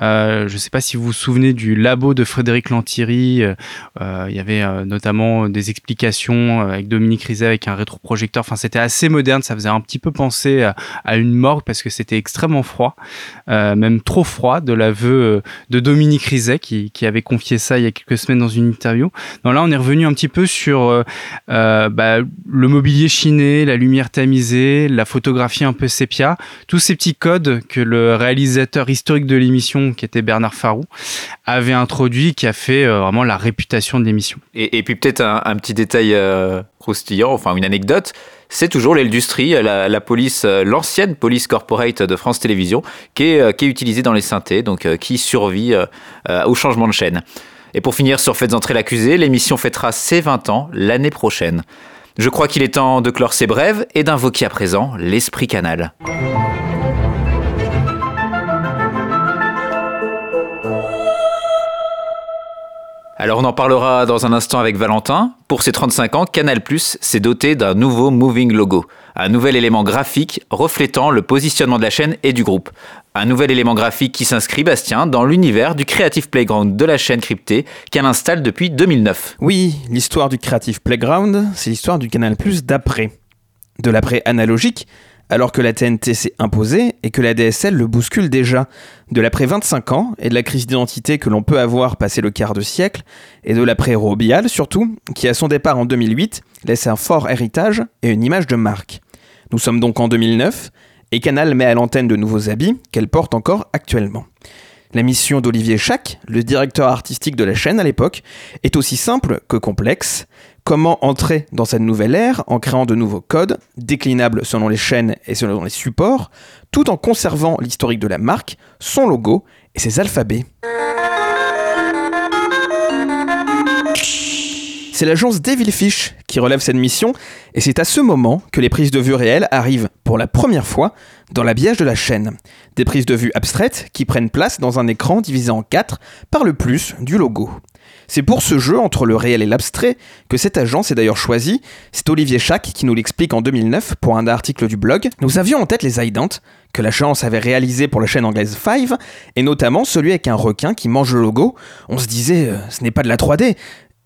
Euh, je ne sais pas si vous vous souvenez du labo de Frédéric Lantieri. Euh, euh, il y avait notamment des explications avec Dominique Rizet avec un rétroprojecteur. Enfin, c'était assez moderne. Ça faisait un petit peu penser à, une morgue parce que c'était extrêmement froid, même trop froid, de l'aveu de Dominique Rizet qui, avait confié ça il y a quelques semaines dans une interview. Donc là, on est revenu un petit peu sur bah, le mobilier chiné, la lumière tamisée, la photographie un peu sépia tous ces petits codes que le réalisateur historique de l'émission, qui était Bernard Farou, avait introduit, qui a fait euh, vraiment la réputation de l'émission. Et, puis peut-être un, petit détail euh, croustillant, enfin une anecdote, c'est toujours l'industrie, la, police, euh, l'ancienne police corporate de France Télévisions, qui est, qui est utilisée dans les synthés, donc qui survit au changement de chaîne. Et pour finir sur Faites entrer l'accusé, l'émission fêtera ses 20 ans l'année prochaine. Je crois qu'il est temps de clore ses brèves et d'invoquer à présent l'esprit canal. Alors on en parlera dans un instant avec Valentin. Pour ses 35 ans, Canal Plus s'est doté d'un nouveau moving logo, un nouvel élément graphique reflétant le positionnement de la chaîne et du groupe. Un nouvel élément graphique qui s'inscrit, Bastien, dans l'univers du Creative Playground de la chaîne cryptée qu'elle installe depuis 2009. Oui, l'histoire du Creative Playground, c'est l'histoire du Canal Plus d'après. De l'après analogique, alors que la TNT s'est imposée et que la DSL le bouscule déjà. De l'après 25 ans et de la crise d'identité que l'on peut avoir passé le quart de siècle, et de l'après Robial surtout, qui à son départ en 2008 laisse un fort héritage et une image de marque. Nous sommes donc en 2009, et Canal met à l'antenne de nouveaux habits qu'elle porte encore actuellement. La mission d'Olivier Chac, le directeur artistique de la chaîne à l'époque, est aussi simple que complexe. Comment entrer dans cette nouvelle ère en créant de nouveaux codes, déclinables selon les chaînes et selon les supports, tout en conservant l'historique de la marque, son logo et ses alphabets. C'est l'agence Devilfish qui relève cette mission, et c'est à ce moment que les prises de vue réelles arrivent, pour la première fois, dans l'habillage de la chaîne. Des prises de vue abstraites qui prennent place dans un écran divisé en quatre par le plus du logo. C'est pour ce jeu entre le réel et l'abstrait que cette agence est d'ailleurs choisie. C'est Olivier Chac qui nous l'explique en 2009 pour un article du blog. Nous avions en tête les Ident, que la chance avait réalisé pour la chaîne anglaise Five, et notamment celui avec un requin qui mange le logo. On se disait, euh, ce n'est pas de la 3D,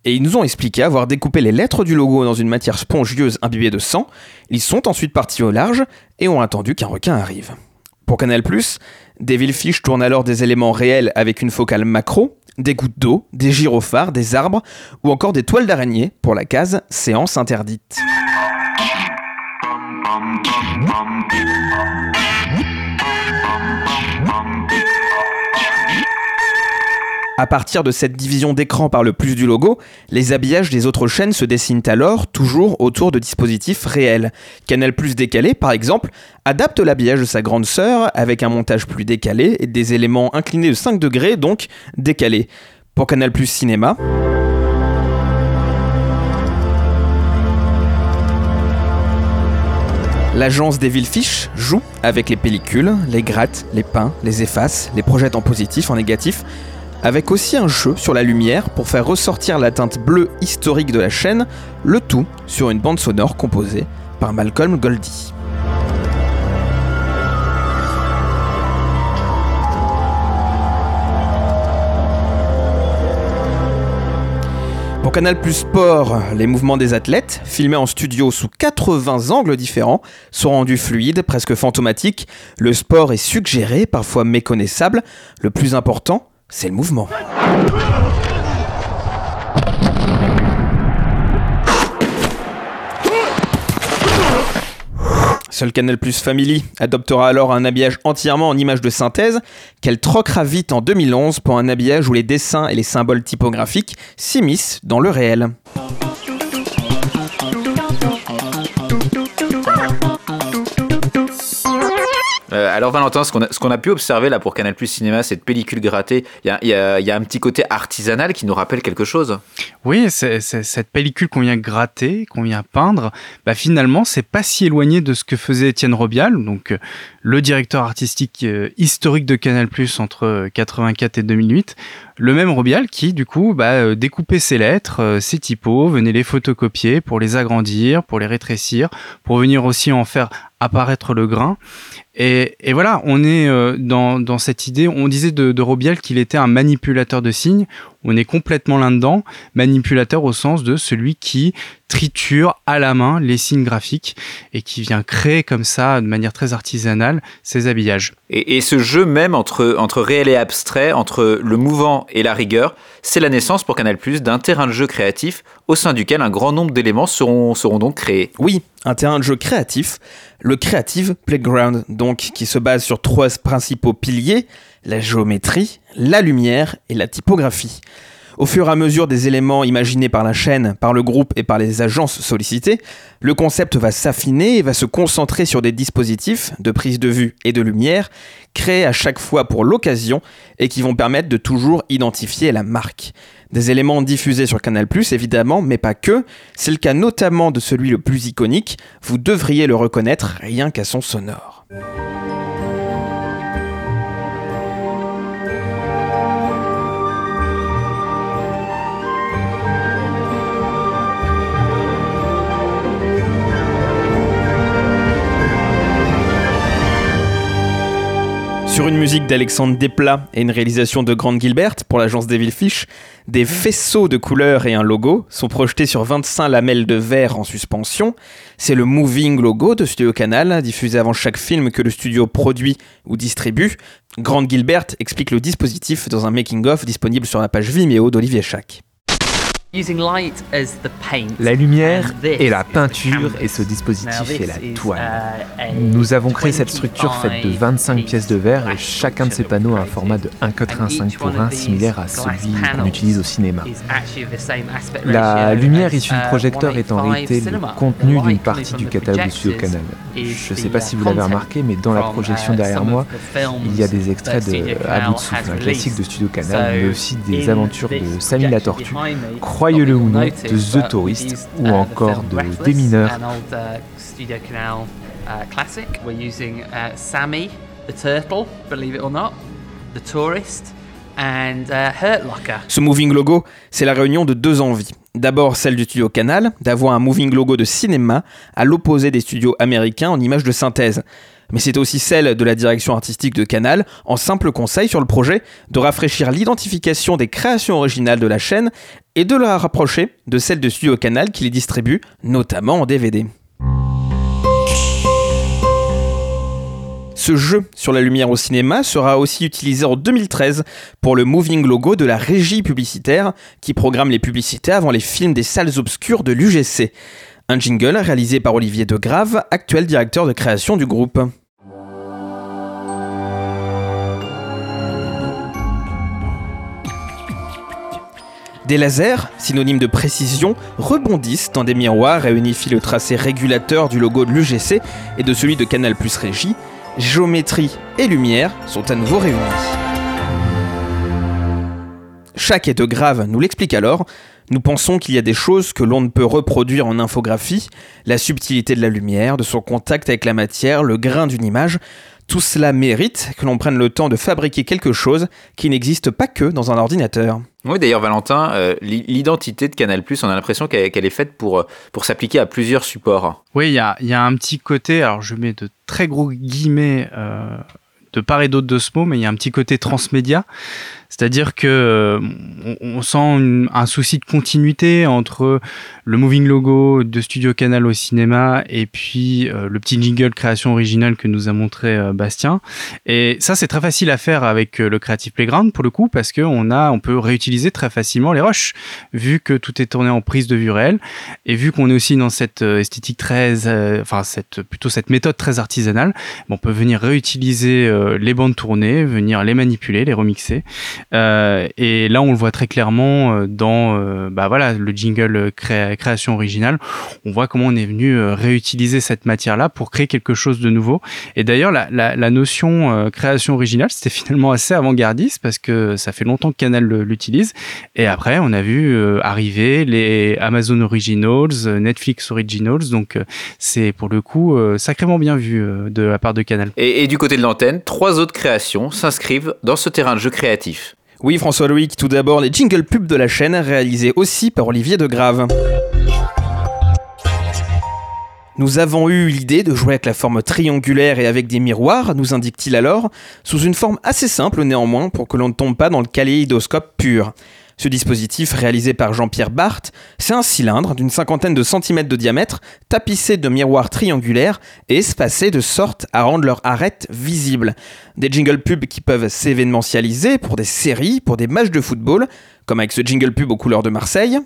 et ils nous ont expliqué avoir découpé les lettres du logo dans une matière spongieuse imbibée de sang. Ils sont ensuite partis au large et ont attendu qu'un requin arrive. Pour Canal+, Devilfish tourne alors des éléments réels avec une focale macro, des gouttes d'eau, des gyrophares, des arbres ou encore des toiles d'araignée pour la case séance interdite. À partir de cette division d'écran par le plus du logo, les habillages des autres chaînes se dessinent alors toujours autour de dispositifs réels. Canal Plus décalé, par exemple, adapte l'habillage de sa grande sœur avec un montage plus décalé et des éléments inclinés de 5 degrés, donc décalés. Pour Canal Plus Cinéma, L'agence des Villefiches joue avec les pellicules, les gratte, les peint, les efface, les projette en positif, en négatif, avec aussi un jeu sur la lumière pour faire ressortir la teinte bleue historique de la chaîne, le tout sur une bande sonore composée par Malcolm Goldie. Pour Canal Plus Sport, les mouvements des athlètes, filmés en studio sous 80 angles différents, sont rendus fluides, presque fantomatiques. Le sport est suggéré, parfois méconnaissable. Le plus important, c'est le mouvement. Seul Canal Plus Family adoptera alors un habillage entièrement en images de synthèse qu'elle troquera vite en 2011 pour un habillage où les dessins et les symboles typographiques s'immiscent dans le réel. Alors Valentin, ce qu'on a, pu observer là pour Canal Plus Cinéma, cette pellicule grattée, il y a, un petit côté artisanal qui nous rappelle quelque chose? Oui, cette pellicule qu'on vient gratter, qu'on vient peindre, bah finalement, c'est pas si éloigné de ce que faisait Étienne Robial, donc le directeur artistique euh, historique de Canal Plus entre 84 et 2008. Le même Robial qui, du coup, bah, euh, découpait ses lettres, euh, ses typos, venait les photocopier pour les agrandir, pour les rétrécir, pour venir aussi en faire apparaître le grain. Et, et voilà, on est euh, dans, dans, cette idée, on disait de, de Robial qu'il était un manipulateur de signes, on est complètement là-dedans, manipulateur au sens de celui qui triture à la main les signes graphiques et qui vient créer comme ça, de manière très artisanale, ses habillages. Et, et ce jeu même entre, entre réel et abstrait, entre le mouvant et la rigueur, c'est la naissance pour Canal+, d'un terrain de jeu créatif au sein duquel un grand nombre d'éléments seront, seront donc créés. Oui, un terrain de jeu créatif, le Creative Playground, donc qui se base sur trois principaux piliers, la géométrie, la lumière et la typographie. Au fur et à mesure des éléments imaginés par la chaîne, par le groupe et par les agences sollicitées, le concept va s'affiner et va se concentrer sur des dispositifs de prise de vue et de lumière créés à chaque fois pour l'occasion et qui vont permettre de toujours identifier la marque. Des éléments diffusés sur Canal+, évidemment, mais pas que. C'est le cas notamment de celui le plus iconique. Vous devriez le reconnaître rien qu'à son sonore. Sur une musique d'Alexandre Desplat et une réalisation de Grande Gilbert pour l'agence Devil Fish, des faisceaux de couleurs et un logo sont projetés sur 25 lamelles de verre en suspension. C'est le Moving Logo de Studio Canal, diffusé avant chaque film que le studio produit ou distribue. Grande Gilbert explique le dispositif dans un making-of disponible sur la page Vimeo d'Olivier Schack. La lumière et la peinture et ce dispositif est la toile. Nous avons créé cette structure faite de 25 pièces de verre et chacun de ces panneaux a un format de 1,85 pour 1 similaire à celui qu'on utilise au cinéma. La lumière issue du projecteur est en réalité le contenu d'une partie du catalogue du Studio Canal. Je ne sais pas si vous l'avez remarqué, mais dans la projection derrière moi, il y a des extraits de À bout de souffle, un classique de Studio Canal, mais aussi des aventures de Samy la Tortue, croyez-le ou non, de The Tourist ou encore de Des mineurs. Sammy, the turtle, believe it or not, the tourist, and uh, Hurt Locker. Ce moving logo, c'est la réunion de deux envies. D'abord celle du studio Canal, d'avoir un moving logo de cinéma à l'opposé des studios américains en images de synthèse. Mais c'est aussi celle de la direction artistique de Canal, en simple conseil sur le projet, de rafraîchir l'identification des créations originales de la chaîne et de la rapprocher de celle de Studio Canal qui les distribue, notamment en DVD. Ce jeu sur la lumière au cinéma sera aussi utilisé en 2013 pour le moving logo de la régie publicitaire qui programme les publicités avant les films des salles obscures de l'UGC. Un jingle réalisé par Olivier Degrave, actuel directeur de création du groupe. Des lasers, synonyme de précision, rebondissent dans des miroirs et unifient le tracé régulateur du logo de l'UGC et de celui de Canal Plus Régie. Géométrie et lumière sont à nouveau réunis. Chaque et de grave nous l'explique alors. Nous pensons qu'il y a des choses que l'on ne peut reproduire en infographie, la subtilité de la lumière, de son contact avec la matière, le grain d'une image. Tout cela mérite que l'on prenne le temps de fabriquer quelque chose qui n'existe pas que dans un ordinateur. Oui, d'ailleurs, Valentin, euh, l'identité de Canal+, on a l'impression qu'elle qu est faite pour, pour s'appliquer à plusieurs supports. Oui, il y a, y a, un petit côté, alors je mets de très gros guillemets euh, de part et d'autre de ce mot, mais il y a un petit côté transmédia. C'est-à-dire que euh, on, sent une, un souci de continuité entre le moving logo de Studio Canal au cinéma et puis euh, le petit jingle création originale que nous a montré euh, Bastien. Et ça, c'est très facile à faire avec le Creative Playground pour le coup, parce qu'on a, on peut réutiliser très facilement les rushs, vu que tout est tourné en prise de vue réelle et vu qu'on est aussi dans cette esthétique très, enfin cette plutôt cette méthode très artisanale, on peut venir réutiliser les bandes tournées, venir les manipuler, les remixer et là, on le voit très clairement dans bah voilà, le jingle création originale. On voit comment on est venu réutiliser cette matière-là pour créer quelque chose de nouveau. Et d'ailleurs, la, notion création originale, c'était finalement assez avant-gardiste parce que ça fait longtemps que Canal l'utilise. Et après, on a vu arriver les Amazon Originals, Netflix Originals. Donc, c'est pour le coup sacrément bien vu de la part de Canal. Et, du côté de l'antenne, trois autres créations s'inscrivent dans ce terrain de jeu créatif. Oui, François Loïc, tout d'abord les jingle pubs de la chaîne, réalisés aussi par Olivier de Grave. Nous avons eu l'idée de jouer avec la forme triangulaire et avec des miroirs, nous indique-t-il alors, sous une forme assez simple néanmoins pour que l'on ne tombe pas dans le kaléidoscope pur. Ce dispositif, réalisé par Jean-Pierre Barthes, c'est un cylindre d'une cinquantaine de centimètres de diamètre, tapissé de miroirs triangulaires et espacé de sorte à rendre leur arête visible. Des jingle pubs qui peuvent s'événementialiser pour des séries, pour des matchs de football, comme avec ce jingle pub aux couleurs de Marseille.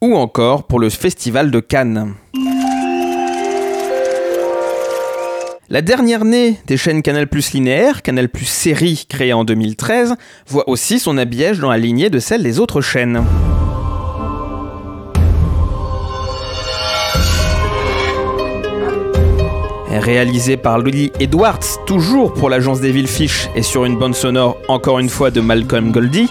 Ou encore pour le Festival de Cannes. La dernière née des chaînes Canal Plus linéaire, Canal Plus série créée en 2013, voit aussi son habillage dans la lignée de celle des autres chaînes. Réalisé par Lily Edwards, toujours pour l'agence des Fish et sur une bande sonore encore une fois de Malcolm Goldie,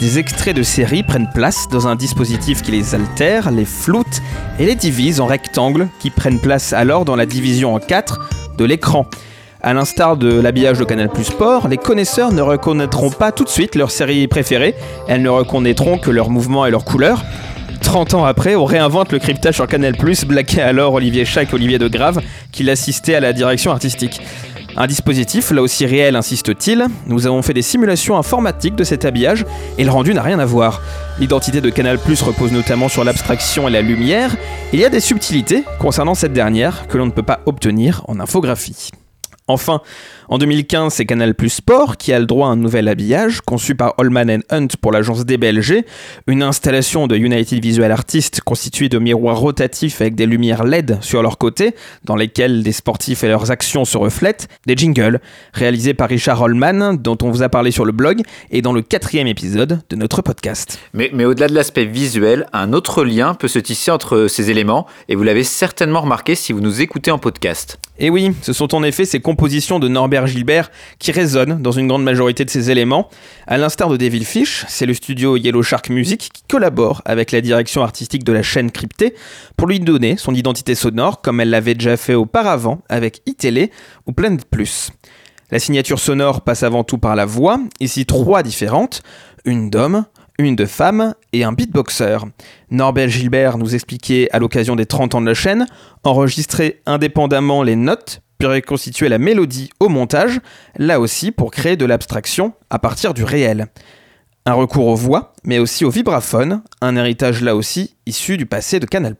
des extraits de séries prennent place dans un dispositif qui les altère, les floute et les divise en rectangles qui prennent place alors dans la division en quatre de l'écran. A l'instar de l'habillage de Canal Plus Sport, les connaisseurs ne reconnaîtront pas tout de suite leur série préférée, elles ne reconnaîtront que leurs mouvements et leurs couleurs. 30 ans après, on réinvente le cryptage sur Canal+, blaqué alors Olivier Chac Olivier de Grave, qui l'assistait à la direction artistique. Un dispositif, là aussi réel, insiste-t-il. Nous avons fait des simulations informatiques de cet habillage et le rendu n'a rien à voir. L'identité de Canal Plus repose notamment sur l'abstraction et la lumière. Il y a des subtilités concernant cette dernière que l'on ne peut pas obtenir en infographie. Enfin, en 2015, c'est Canal Plus Sport qui a le droit à un nouvel habillage conçu par Holman Hunt pour l'agence DBLG, une installation de United Visual Artists constituée de miroirs rotatifs avec des lumières LED sur leurs côtés, dans lesquels des sportifs et leurs actions se reflètent, des jingles, réalisés par Richard Holman, dont on vous a parlé sur le blog et dans le quatrième épisode de notre podcast. Mais, mais au-delà de l'aspect visuel, un autre lien peut se tisser entre ces éléments, et vous l'avez certainement remarqué si vous nous écoutez en podcast. Et oui, ce sont en effet ces compositions de Norbert Gilbert qui résonnent dans une grande majorité de ces éléments. À l'instar de Devil Fish, c'est le studio Yellow Shark Music qui collabore avec la direction artistique de la chaîne cryptée pour lui donner son identité sonore comme elle l'avait déjà fait auparavant avec iTélé ou Planet Plus. La signature sonore passe avant tout par la voix, ici trois différentes, une d'homme, une de femme et un beatboxer. Norbert Gilbert nous expliquait à l'occasion des 30 ans de la chaîne, enregistrer indépendamment les notes, reconstituer la mélodie au montage, là aussi pour créer de l'abstraction à partir du réel. Un recours aux voix, mais aussi au vibraphone, un héritage là aussi issu du passé de Canal+.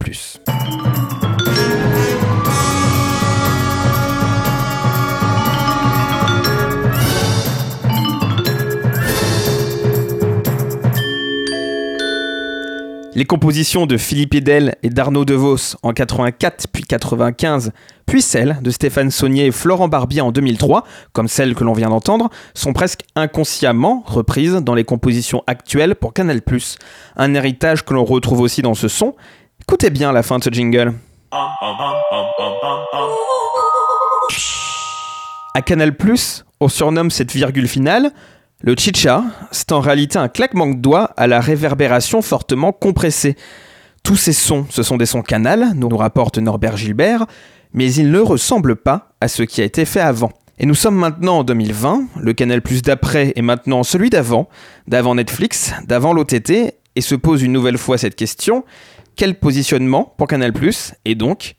Les compositions de Philippe Edel et d'Arnaud DeVos en 84 puis 95, puis celles de Stéphane Saunier et Florent Barbier en 2003, comme celles que l'on vient d'entendre, sont presque inconsciemment reprises dans les compositions actuelles pour Canal+. Un héritage que l'on retrouve aussi dans ce son. Écoutez bien la fin de ce jingle. À Canal+, on surnomme cette virgule finale le chicha, c'est en réalité un claquement de doigts à la réverbération fortement compressée. Tous ces sons, ce sont des sons canal, nous rapporte Norbert Gilbert, mais ils ne ressemblent pas à ce qui a été fait avant. Et nous sommes maintenant en 2020, le canal plus d'après est maintenant celui d'avant, d'avant Netflix, d'avant l'OTT, et se pose une nouvelle fois cette question, quel positionnement pour Canal ⁇ et donc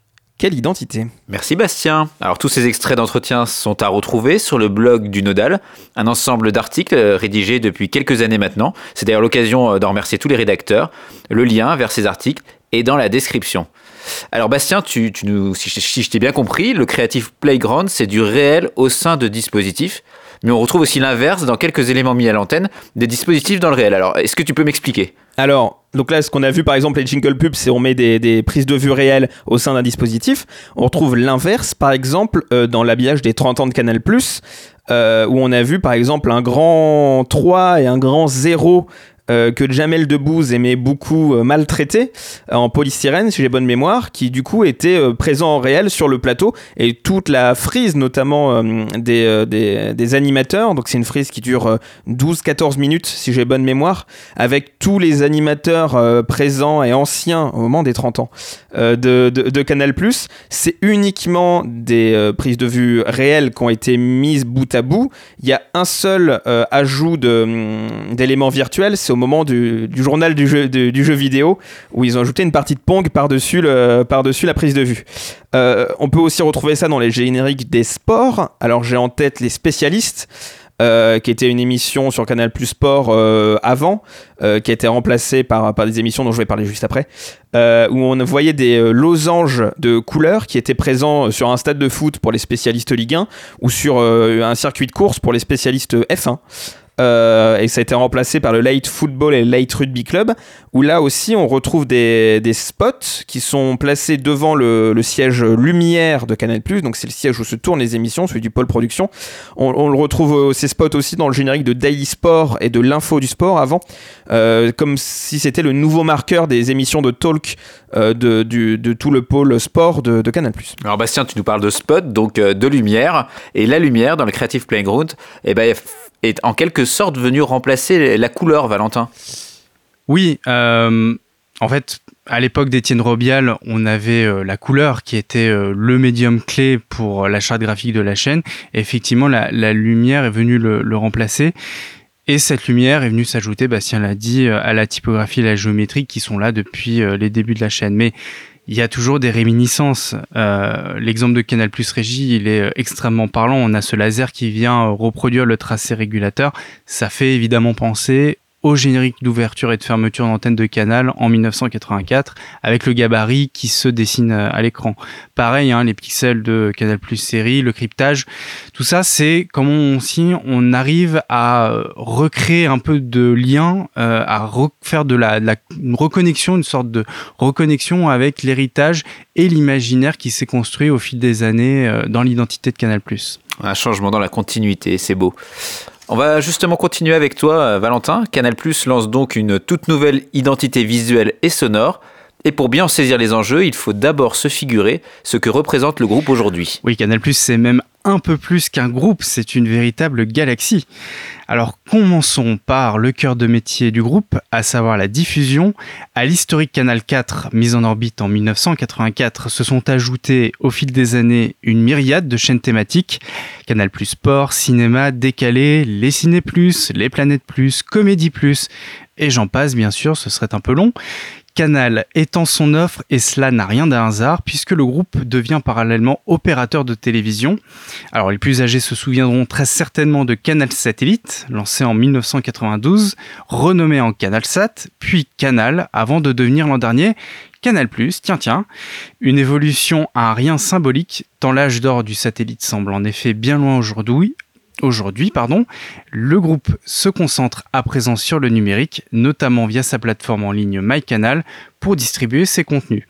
identité Merci Bastien. Alors tous ces extraits d'entretien sont à retrouver sur le blog du Nodal, un ensemble d'articles euh, rédigés depuis quelques années maintenant. C'est d'ailleurs l'occasion euh, d'en remercier tous les rédacteurs. Le lien vers ces articles et dans la description. Alors Bastien, tu, nous, si, si je t'ai bien compris, le Creative Playground, c'est du réel au sein de dispositifs, mais on retrouve aussi l'inverse dans quelques éléments mis à l'antenne, des dispositifs dans le réel. Alors, est-ce que tu peux m'expliquer? Alors, donc là, ce qu'on a vu par exemple les jingle pubs, c'est on met des, prises de vue réelles au sein d'un dispositif. On retrouve l'inverse, par exemple, euh, dans l'habillage des 30 ans de Canal+, euh, où on a vu par exemple un grand 3 et un grand 0 euh, que Jamel Debbouze aimait beaucoup euh, maltraiter euh, en polystyrène, si j'ai bonne mémoire, qui du coup était présent en réel sur le plateau et toute la frise notamment des, des, animateurs, donc c'est une frise qui dure 12-14 minutes si j'ai bonne mémoire, avec tous les animateurs présents et anciens au moment des 30 ans de, de, de, Canal+, c'est uniquement des prises de vue réelles qui ont été mises bout à bout. Il y a un seul ajout hum, d'éléments virtuels, c'est au moment du, journal du jeu, du jeu vidéo où ils ont ajouté une partie de Pong par-dessus par la prise de vue. Euh, on peut aussi retrouver ça dans les génériques des sports. Alors j'ai en tête les spécialistes. Euh, qui était une émission sur Canal Plus Sport euh, avant, qui a été remplacée par, par des émissions dont je vais parler juste après, où on voyait des losanges de couleurs qui étaient présents sur un stade de foot pour les spécialistes Ligue 1 ou sur un circuit de course pour les spécialistes F1. Euh, et ça a été remplacé par le Late Football et le Late Rugby Club, où là aussi on retrouve des, des spots qui sont placés devant le, le, siège lumière de Canal+, donc c'est le siège où se tournent les émissions, celui du pôle production. On, le retrouve euh, ces spots aussi dans le générique de Daily Sport et de l'info du sport avant, euh, comme si c'était le nouveau marqueur des émissions de talk de, du, de, tout le pôle sport de, de, Canal+. Alors Bastien, tu nous parles de spot, donc de lumière, et la lumière dans le Creative Playground, eh ben, est en quelque sorte venu remplacer la couleur, Valentin? Oui, euh, en fait, à l'époque d'Étienne Robial, on avait euh, la couleur qui était euh, le médium clé pour la charte graphique de la chaîne. Effectivement, la, lumière est venue le, remplacer. Et cette lumière est venue s'ajouter, Bastien l'a dit, à la typographie et la géométrie qui sont là depuis les débuts de la chaîne. Mais il y a toujours des réminiscences. Euh, l'exemple de Canal Plus Régie, il est euh, extrêmement parlant. On a ce laser qui vient euh, reproduire le tracé régulateur. Ça fait évidemment penser au générique d'ouverture et de fermeture d'antenne de Canal en 1984 avec le gabarit qui se dessine euh, à l'écran. Pareil, hein, les pixels de Canal Plus série, le cryptage, tout ça c'est comment on, si on arrive à euh, recréer un peu de lien, euh, à refaire de la, une reconnexion, une sorte de reconnexion avec l'héritage et l'imaginaire qui s'est construit au fil des années dans l'identité de Canal Plus. Un changement dans la continuité, c'est beau. On va justement continuer avec toi, Valentin. Canal Plus lance donc une toute nouvelle identité visuelle et sonore. Et pour bien saisir les enjeux, il faut d'abord se figurer ce que représente le groupe aujourd'hui. Oui, Canal c'est même un peu plus qu'un groupe, c'est une véritable galaxie. Alors commençons par le cœur de métier du groupe, à savoir la diffusion. À l'historique Canal 4, mis en orbite en 1984, se sont ajoutés au fil des années une myriade de chaînes thématiques. Canal Sport, Cinéma, Décalé, les Ciné les Planètes Comédie et j'en passe bien sûr, ce serait un peu long. Canal étend son offre et cela n'a rien d'un hasard puisque le groupe devient parallèlement opérateur de télévision. Alors les plus âgés se souviendront très certainement de Canal Satellite, lancé en 1992, renommé en CanalSat, puis Canal avant de devenir l'an dernier Canal+, tiens tiens, une évolution à rien symbolique tant l'âge d'or du satellite semble en effet bien loin aujourd'hui, Aujourd'hui, pardon, le groupe se concentre à présent sur le numérique, notamment via sa plateforme en ligne MyCanal, pour distribuer ses contenus.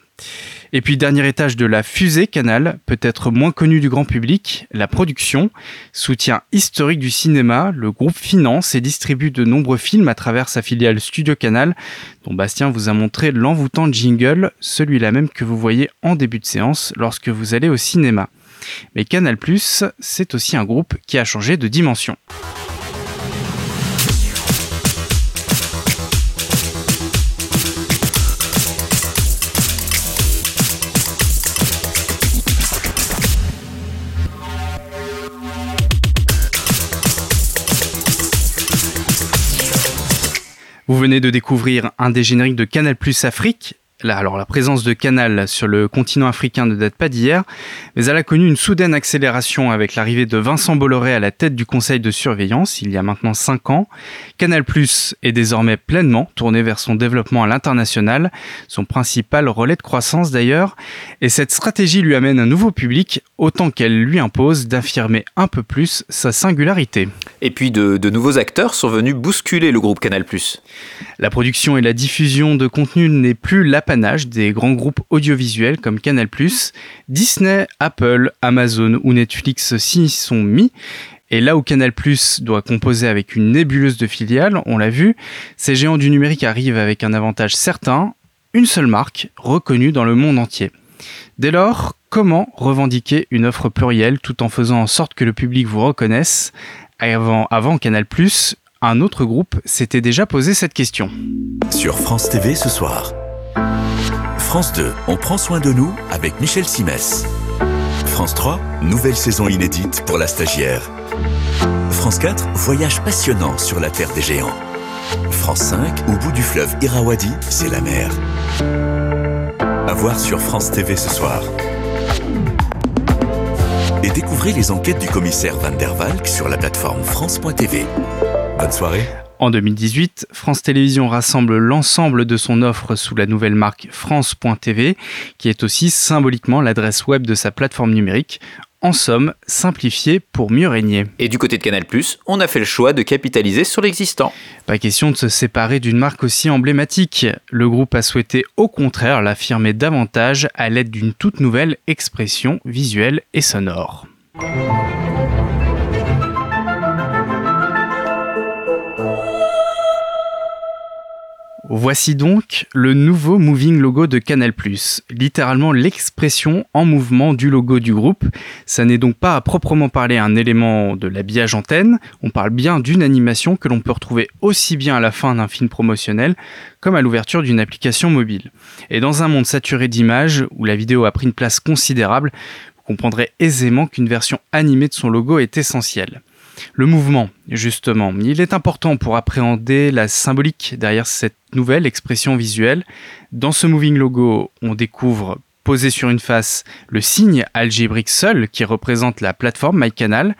Et puis dernier étage de la fusée Canal, peut-être moins connu du grand public, la production, soutien historique du cinéma, le groupe finance et distribue de nombreux films à travers sa filiale Studio Canal, dont Bastien vous a montré l'envoûtant jingle, celui-là même que vous voyez en début de séance lorsque vous allez au cinéma. Mais Canal+, c'est aussi un groupe qui a changé de dimension. Vous venez de découvrir un des génériques de Canal Plus Afrique, alors la présence de Canal sur le continent africain ne date pas d'hier, mais elle a connu une soudaine accélération avec l'arrivée de Vincent Bolloré à la tête du conseil de surveillance il y a maintenant 5 ans. Canal Plus est désormais pleinement tourné vers son développement à l'international, son principal relais de croissance d'ailleurs, et cette stratégie lui amène un nouveau public autant qu'elle lui impose d'affirmer un peu plus sa singularité. Et puis de, de nouveaux acteurs sont venus bousculer le groupe Canal+. La production et la diffusion de contenu n'est plus des grands groupes audiovisuels comme Canal+. Disney, Apple, Amazon ou Netflix s'y sont mis. Et là où Canal doit composer avec une nébuleuse de filiales, on l'a vu, ces géants du numérique arrivent avec un avantage certain, une seule marque reconnue dans le monde entier. Dès lors, comment revendiquer une offre plurielle tout en faisant en sorte que le public vous reconnaisse? Avant, avant Canal+, un autre groupe s'était déjà posé cette question. Sur France TV ce soir. France 2, on prend soin de nous avec Michel Simès. France 3, nouvelle saison inédite pour la stagiaire. France 4, voyage passionnant sur la Terre des Géants. France 5, au bout du fleuve Irrawaddy, c'est la mer. À voir sur France TV ce soir. Et découvrez les enquêtes du commissaire Van der Valk sur la plateforme France.tv. Bonne soirée. En 2018, France Télévisions rassemble l'ensemble de son offre sous la nouvelle marque France.tv, qui est aussi symboliquement l'adresse web de sa plateforme numérique. En somme, simplifiée pour mieux régner. Et du côté de Canal+, on a fait le choix de capitaliser sur l'existant. Pas question de se séparer d'une marque aussi emblématique. Le groupe a souhaité au contraire l'affirmer davantage à l'aide d'une toute nouvelle expression visuelle et sonore. Voici donc le nouveau moving logo de Canal+, littéralement l'expression en mouvement du logo du groupe. Ça n'est donc pas à proprement parler un élément de l'habillage antenne, on parle bien d'une animation que l'on peut retrouver aussi bien à la fin d'un film promotionnel comme à l'ouverture d'une application mobile. Et dans un monde saturé d'images où la vidéo a pris une place considérable, vous comprendrez aisément qu'une version animée de son logo est essentielle. Le mouvement, justement, il est important pour appréhender la symbolique derrière cette nouvelle expression visuelle. Dans ce moving logo, on découvre posé sur une face le signe algébrique seul qui représente la plateforme MyCanal,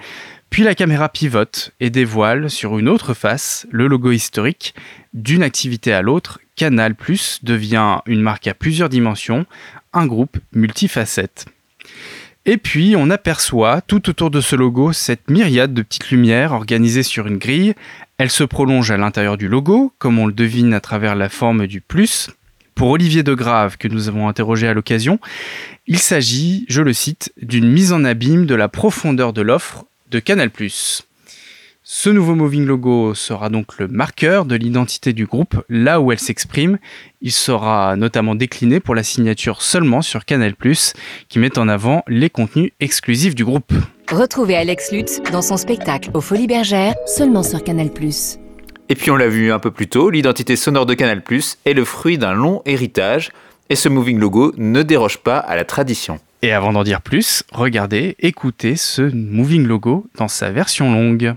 puis la caméra pivote et dévoile sur une autre face le logo historique. D'une activité à l'autre, Canal Plus devient une marque à plusieurs dimensions, un groupe multifacette. Et puis on aperçoit tout autour de ce logo cette myriade de petites lumières organisées sur une grille. Elle se prolonge à l'intérieur du logo, comme on le devine à travers la forme du plus. Pour Olivier Degrave, que nous avons interrogé à l'occasion, il s'agit, je le cite, d'une mise en abîme de la profondeur de l'offre de Canal+. Ce nouveau moving logo sera donc le marqueur de l'identité du groupe là où elle s'exprime. Il sera notamment décliné pour la signature seulement sur Canal+, qui met en avant les contenus exclusifs du groupe. Retrouvez Alex Lutz dans son spectacle aux Folies Bergères, seulement sur Canal+. Et puis on l'a vu un peu plus tôt, l'identité sonore de Canal+, est le fruit d'un long héritage, et ce moving logo ne déroge pas à la tradition. Et avant d'en dire plus, regardez, écoutez ce moving logo dans sa version longue.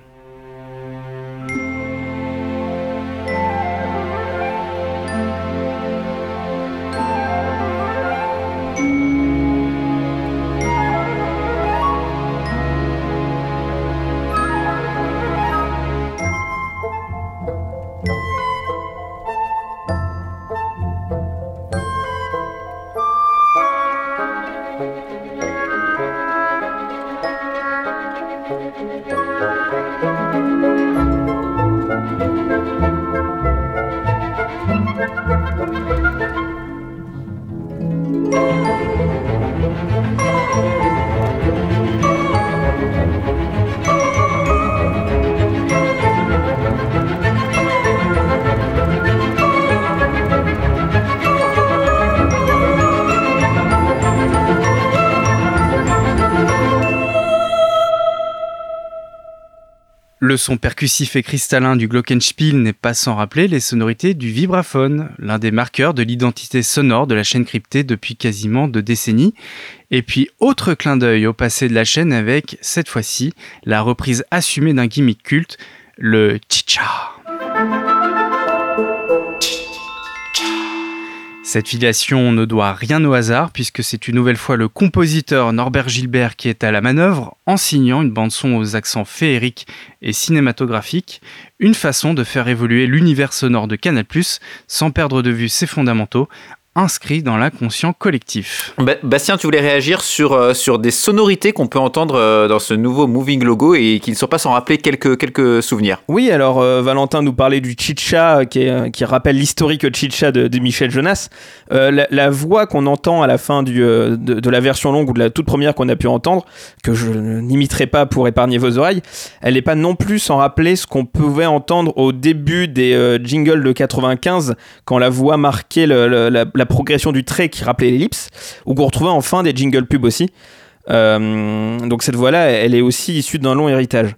Son percussif et cristallin du glockenspiel n'est pas sans rappeler les sonorités du vibraphone, l'un des marqueurs de l'identité sonore de la chaîne cryptée depuis quasiment deux décennies. Et puis, autre clin d'œil au passé de la chaîne avec, cette fois-ci, la reprise assumée d'un gimmick culte, le chicha. Cette filiation ne doit rien au hasard puisque c'est une nouvelle fois le compositeur Norbert Gilbert qui est à la manœuvre en signant une bande-son aux accents féeriques et cinématographiques, une façon de faire évoluer l'univers sonore de Canal+, sans perdre de vue ses fondamentaux, inscrit dans l'inconscient collectif. Bastien, tu voulais réagir sur, euh, sur des sonorités qu'on peut entendre euh, dans ce nouveau Moving Logo et qui ne sont pas sans rappeler quelques, quelques souvenirs. Oui, alors euh, Valentin nous parlait du Chicha qui, qui rappelle l'historique Chicha de, de, Michel Jonas. La, voix qu'on entend à la fin du, de, de, la version longue ou de la toute première qu'on a pu entendre, que je n'imiterai pas pour épargner vos oreilles, elle n'est pas non plus sans rappeler ce qu'on pouvait entendre au début des jingles de 95 quand la voix marquait le, la, la progression du trait qui rappelait l'ellipse, ou qu'on retrouvait en fin des jingle pubs aussi. Euh, donc cette voix-là, elle est aussi issue d'un long héritage.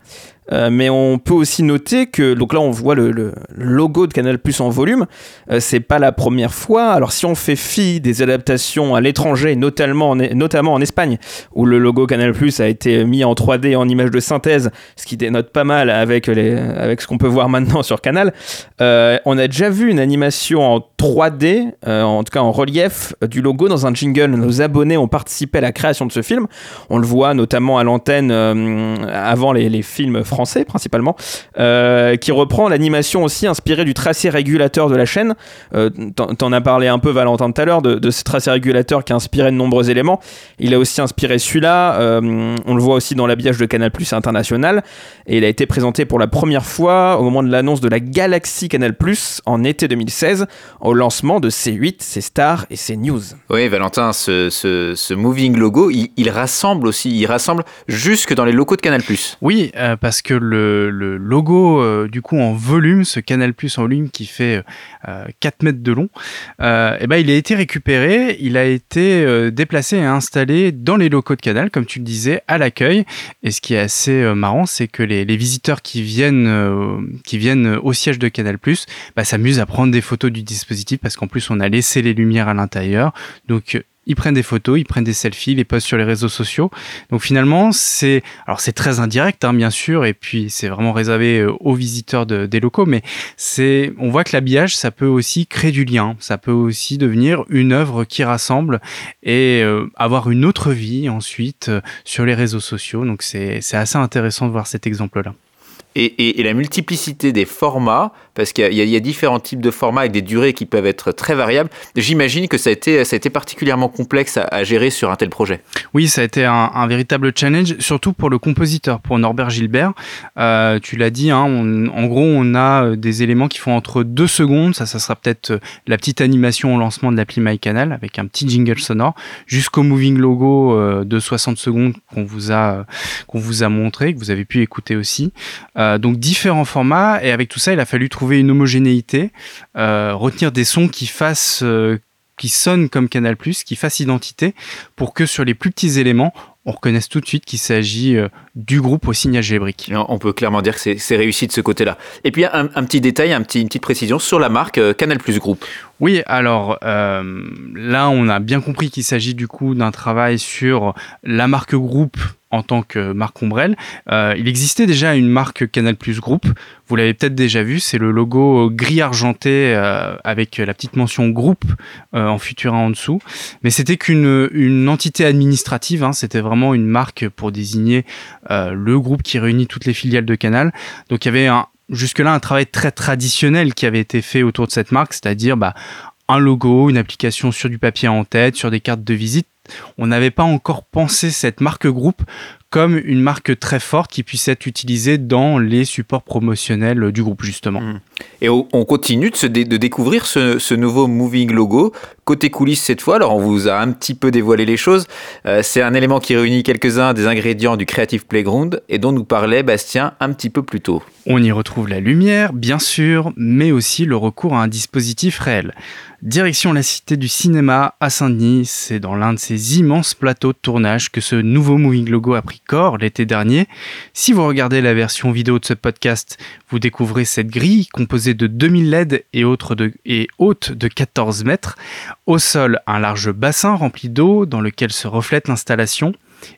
Euh, mais on peut aussi noter que, donc là on voit le, logo de Canal Plus en volume, euh, c'est pas la première fois. Alors si on fait fi des adaptations à l'étranger, notamment, notamment en Espagne, où le logo Canal Plus a été mis en 3D en image de synthèse, ce qui dénote pas mal avec, les, avec ce qu'on peut voir maintenant sur Canal, on a déjà vu une animation en 3D, en tout cas en relief, du logo dans un jingle. Nos abonnés ont participé à la création de ce film. On le voit notamment à l'antenne avant les, films français principalement, euh, qui reprend l'animation aussi inspirée du tracé régulateur de la chaîne. Euh, T'en as parlé un peu Valentin tout à l'heure de, ce tracé régulateur qui a inspiré de nombreux éléments. Il a aussi inspiré celui-là. Euh, on le voit aussi dans l'habillage de Canal Plus International. Et il a été présenté pour la première fois au moment de l'annonce de la Galaxy Canal Plus en été 2016, au lancement de C8, ses stars et ses news. Oui, Valentin, ce, ce, ce moving logo, il, il, rassemble aussi, il rassemble jusque dans les locaux de Canal Plus. Oui, euh, parce que que le, logo, euh, du coup, en volume, ce Canal Plus en volume qui fait 4 euh, mètres de long, euh, eh ben, il a été récupéré, il a été déplacé et installé dans les locaux de Canal, comme tu le disais, à l'accueil. Et ce qui est assez marrant, c'est que les, visiteurs qui viennent, qui viennent au siège de Canal Plus bah, s'amusent à prendre des photos du dispositif parce qu'en plus, on a laissé les lumières à l'intérieur. Donc, ils prennent des photos, ils prennent des selfies, ils les postent sur les réseaux sociaux. Donc finalement, c'est alors c'est très indirect, hein, bien sûr, et puis c'est vraiment réservé euh, aux visiteurs des locaux, mais c'est on voit que l'habillage, ça peut aussi créer du lien, ça peut aussi devenir une œuvre qui rassemble et euh, avoir une autre vie ensuite euh, sur les réseaux sociaux. Donc c'est assez intéressant de voir cet exemple-là et, la multiplicité des formats, parce qu'il y, a différents types de formats avec des durées qui peuvent être très variables. J'imagine que ça a, été, particulièrement complexe à, gérer sur un tel projet. Oui, ça a été un, véritable challenge, surtout pour le compositeur, pour Norbert Gilbert. Euh, tu l'as dit, hein, en gros, on a euh, des éléments qui font entre deux secondes, ça, ça sera peut-être euh, la petite animation au lancement de l'appli MyCanal avec un petit jingle sonore, jusqu'au moving logo de 60 secondes qu'on vous a montré, que vous avez pu écouter aussi. Donc différents formats et avec tout ça, il a fallu trouver une homogénéité, euh, retenir des sons qui fassent euh, qui sonnent comme Canal+, qui fassent identité, pour que sur les plus petits éléments, on reconnaisse tout de suite qu'il s'agit du groupe au signe algébrique. On peut clairement dire que c'est réussi de ce côté-là. Et puis un, petit détail, un petit, une petite précision sur la marque Canal Plus Group. Oui, alors là, on a bien compris qu'il s'agit du coup d'un travail sur la marque groupe en tant que marque ombrelle. Euh, il existait déjà une marque Canal Plus Group. Vous l'avez peut-être déjà vu, c'est le logo gris argenté euh, avec la petite mention groupe euh, en futura en dessous. Mais c'était qu'une une entité administrative. Hein. c'était vraiment une marque pour désigner le groupe qui réunit toutes les filiales de Canal. Donc il y avait jusque-là un travail très traditionnel qui avait été fait autour de cette marque, c'est-à-dire bah, un logo, une application sur du papier en tête, sur des cartes de visite on n'avait pas encore pensé cette marque groupe comme une marque très forte qui puisse être utilisée dans les supports promotionnels du groupe justement. Mmh. Et on continue de, découvrir ce, nouveau moving logo. Côté coulisses cette fois, alors on vous a un petit peu dévoilé les choses. Euh, c'est un élément qui réunit quelques-uns des ingrédients du Creative Playground et dont nous parlait Bastien un petit peu plus tôt. On y retrouve la lumière, bien sûr, mais aussi le recours à un dispositif réel. Direction la Cité du Cinéma à Saint-Denis, c'est dans l'un de ces immenses plateaux de tournage que ce nouveau moving logo a pris corps l'été dernier. Si vous regardez la version vidéo de ce podcast, vous découvrez cette grille composée de 2000 LED et, haute de 14 mètres. Au sol, un large bassin rempli d'eau dans lequel se reflète l'installation.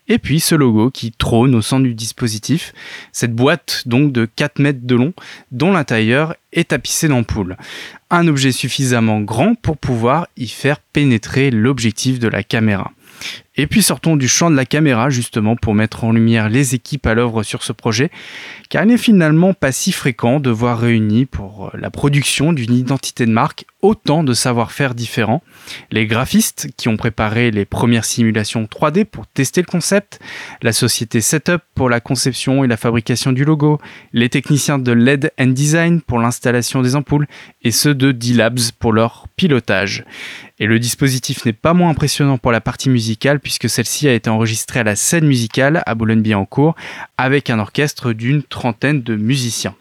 Et puis ce logo qui trône au centre du dispositif, cette boîte donc de 4 mètres de long dont l'intérieur est tapissé d'ampoules. Un objet suffisamment grand pour pouvoir y faire pénétrer l'objectif de la caméra. Et puis sortons du champ de la caméra justement pour mettre en lumière les équipes à l'œuvre sur ce projet, car il n'est finalement pas si fréquent de voir réunis pour euh, la production d'une identité de marque autant de savoir-faire différents. Les graphistes qui ont préparé les premières simulations 3D pour tester le concept, la société Setup pour la conception et la fabrication du logo, les techniciens de LED and Design pour l'installation des ampoules et ceux de D-Labs pour leur pilotage. Et le dispositif n'est pas moins impressionnant pour la partie musicale puisque celle-ci a été enregistrée à la scène musicale à Boulogne-Billancourt avec un orchestre d'une trentaine de musiciens.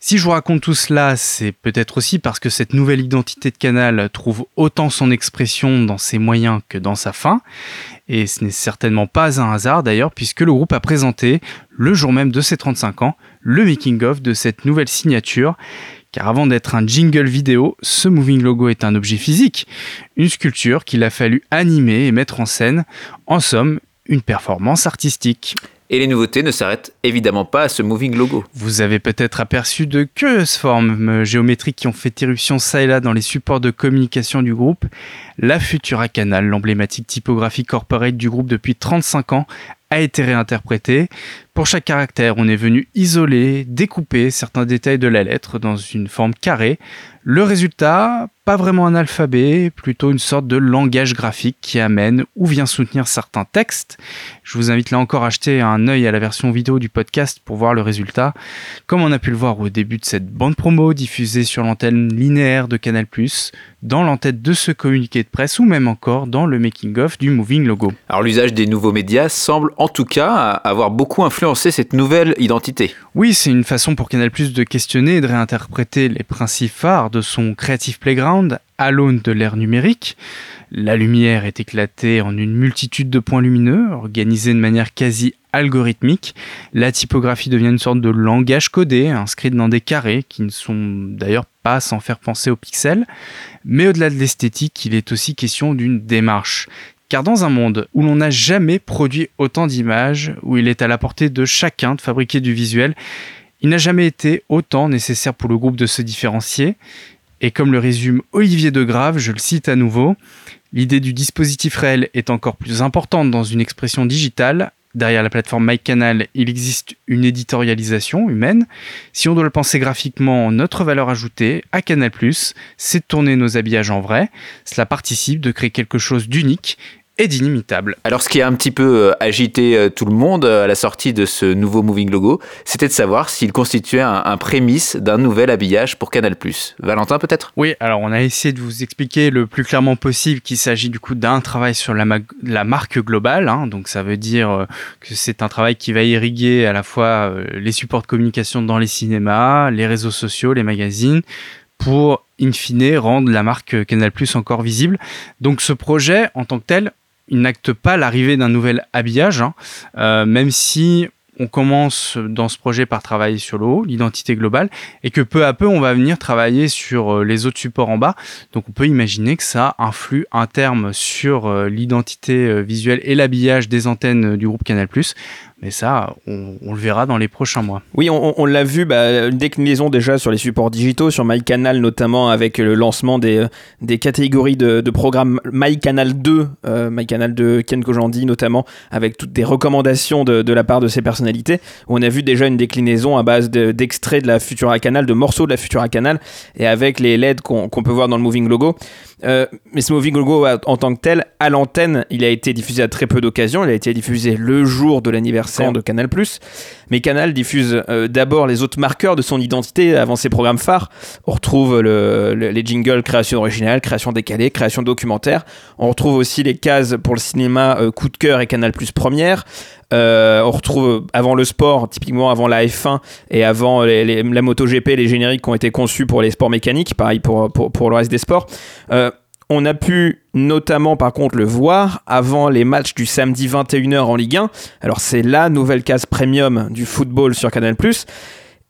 Si je vous raconte tout cela, c'est peut-être aussi parce que cette nouvelle identité de Canal trouve autant son expression dans ses moyens que dans sa fin. Et ce n'est certainement pas un hasard d'ailleurs, puisque le groupe a présenté, le jour même de ses 35 ans, le making-of de cette nouvelle signature. Car avant d'être un jingle vidéo, ce moving logo est un objet physique, une sculpture qu'il a fallu animer et mettre en scène. En somme, une performance artistique. Et les nouveautés ne s'arrêtent évidemment pas à ce moving logo. Vous avez peut-être aperçu de curieuses formes géométriques qui ont fait éruption ça et là dans les supports de communication du groupe. La Futura Canal, l'emblématique typographie corporate du groupe depuis 35 ans, a été réinterprétée. Pour chaque caractère, on est venu isoler, découper certains détails de la lettre dans une forme carrée. Le résultat, pas vraiment un alphabet, plutôt une sorte de langage graphique qui amène ou vient soutenir certains textes. Je vous invite là encore à jeter un œil à la version vidéo du podcast pour voir le résultat. Comme on a pu le voir au début de cette bande promo diffusée sur l'antenne linéaire de Canal+, dans l'entête de ce communiqué de presse ou même encore dans le making-of du Moving Logo. Alors l'usage des nouveaux médias semble en tout cas avoir beaucoup influencé cette nouvelle identité. Oui, c'est une façon pour Canal+, de questionner et de réinterpréter les principes phares de son Creative Playground à l'aune de l'ère numérique. La lumière est éclatée en une multitude de points lumineux, organisés de manière quasi algorithmique. La typographie devient une sorte de langage codé, inscrit dans des carrés, qui ne sont d'ailleurs pas sans faire penser aux pixels. Mais au-delà de l'esthétique, il est aussi question d'une démarche. Car dans un monde où l'on n'a jamais produit autant d'images, où il est à la portée de chacun de fabriquer du visuel, il n'a jamais été autant nécessaire pour le groupe de se différencier. Et comme le résume Olivier Degrave, je le cite à nouveau, l'idée du dispositif réel est encore plus importante dans une expression digitale. Derrière la plateforme MyCanal, il existe une éditorialisation humaine. Si on doit le penser graphiquement, notre valeur ajoutée à Canal+, c'est de tourner nos habillages en vrai. Cela participe de créer quelque chose d'unique et d'inimitable. Alors ce qui a un petit peu euh, agité euh, tout le monde euh, à la sortie de ce nouveau Moving Logo, c'était de savoir s'il constituait un, prémisse d'un nouvel habillage pour Canal+. Valentin peut-être? Oui, alors on a essayé de vous expliquer le plus clairement possible qu'il s'agit du coup d'un travail sur la, la marque globale, hein. donc ça veut dire que c'est un travail qui va irriguer à la fois les supports de communication dans les cinémas, les réseaux sociaux, les magazines, pour in fine rendre la marque Canal+ encore visible. Donc ce projet en tant que tel, il n'acte pas l'arrivée d'un nouvel habillage, hein. euh, même si on commence dans ce projet par travailler sur le haut, l'identité globale, et que peu à peu on va venir travailler sur euh, les autres supports en bas. Donc on peut imaginer que ça influe un terme sur euh, l'identité visuelle et l'habillage des antennes du groupe Canal+. Mais ça, on, le verra dans les prochains mois. Oui, on, l'a vu, bah, une déclinaison déjà sur les supports digitaux, sur MyCanal notamment, avec le lancement des, des catégories de, de programmes MyCanal 2, euh, MyCanal 2, Ken Kojandi notamment, avec toutes des recommandations de, de la part de ces personnalités. On a vu déjà une déclinaison à base d'extraits de, la Futura Canal, de morceaux de la Futura Canal, et avec les LED qu'on peut voir dans le Moving Logo. Euh, mais ce Moving Logo en tant que tel, à l'antenne, il a été diffusé à très peu d'occasions. Il a été diffusé le jour de l'anniversaire de Canal+. Mais Canal diffuse euh, d'abord les autres marqueurs de son identité avant ses programmes phares. On retrouve les jingles création originale, création décalée, création documentaire. On retrouve aussi les cases pour le cinéma euh, coup de cœur et Canal+ première. on retrouve avant le sport, typiquement avant la F1 et avant les, les, la MotoGP, les génériques qui ont été conçus pour les sports mécaniques, pareil pour, pour, le reste des sports. Euh, on a pu notamment par contre le voir avant les matchs du samedi 21h en Ligue 1. Alors c'est la nouvelle case premium du football sur Canal ⁇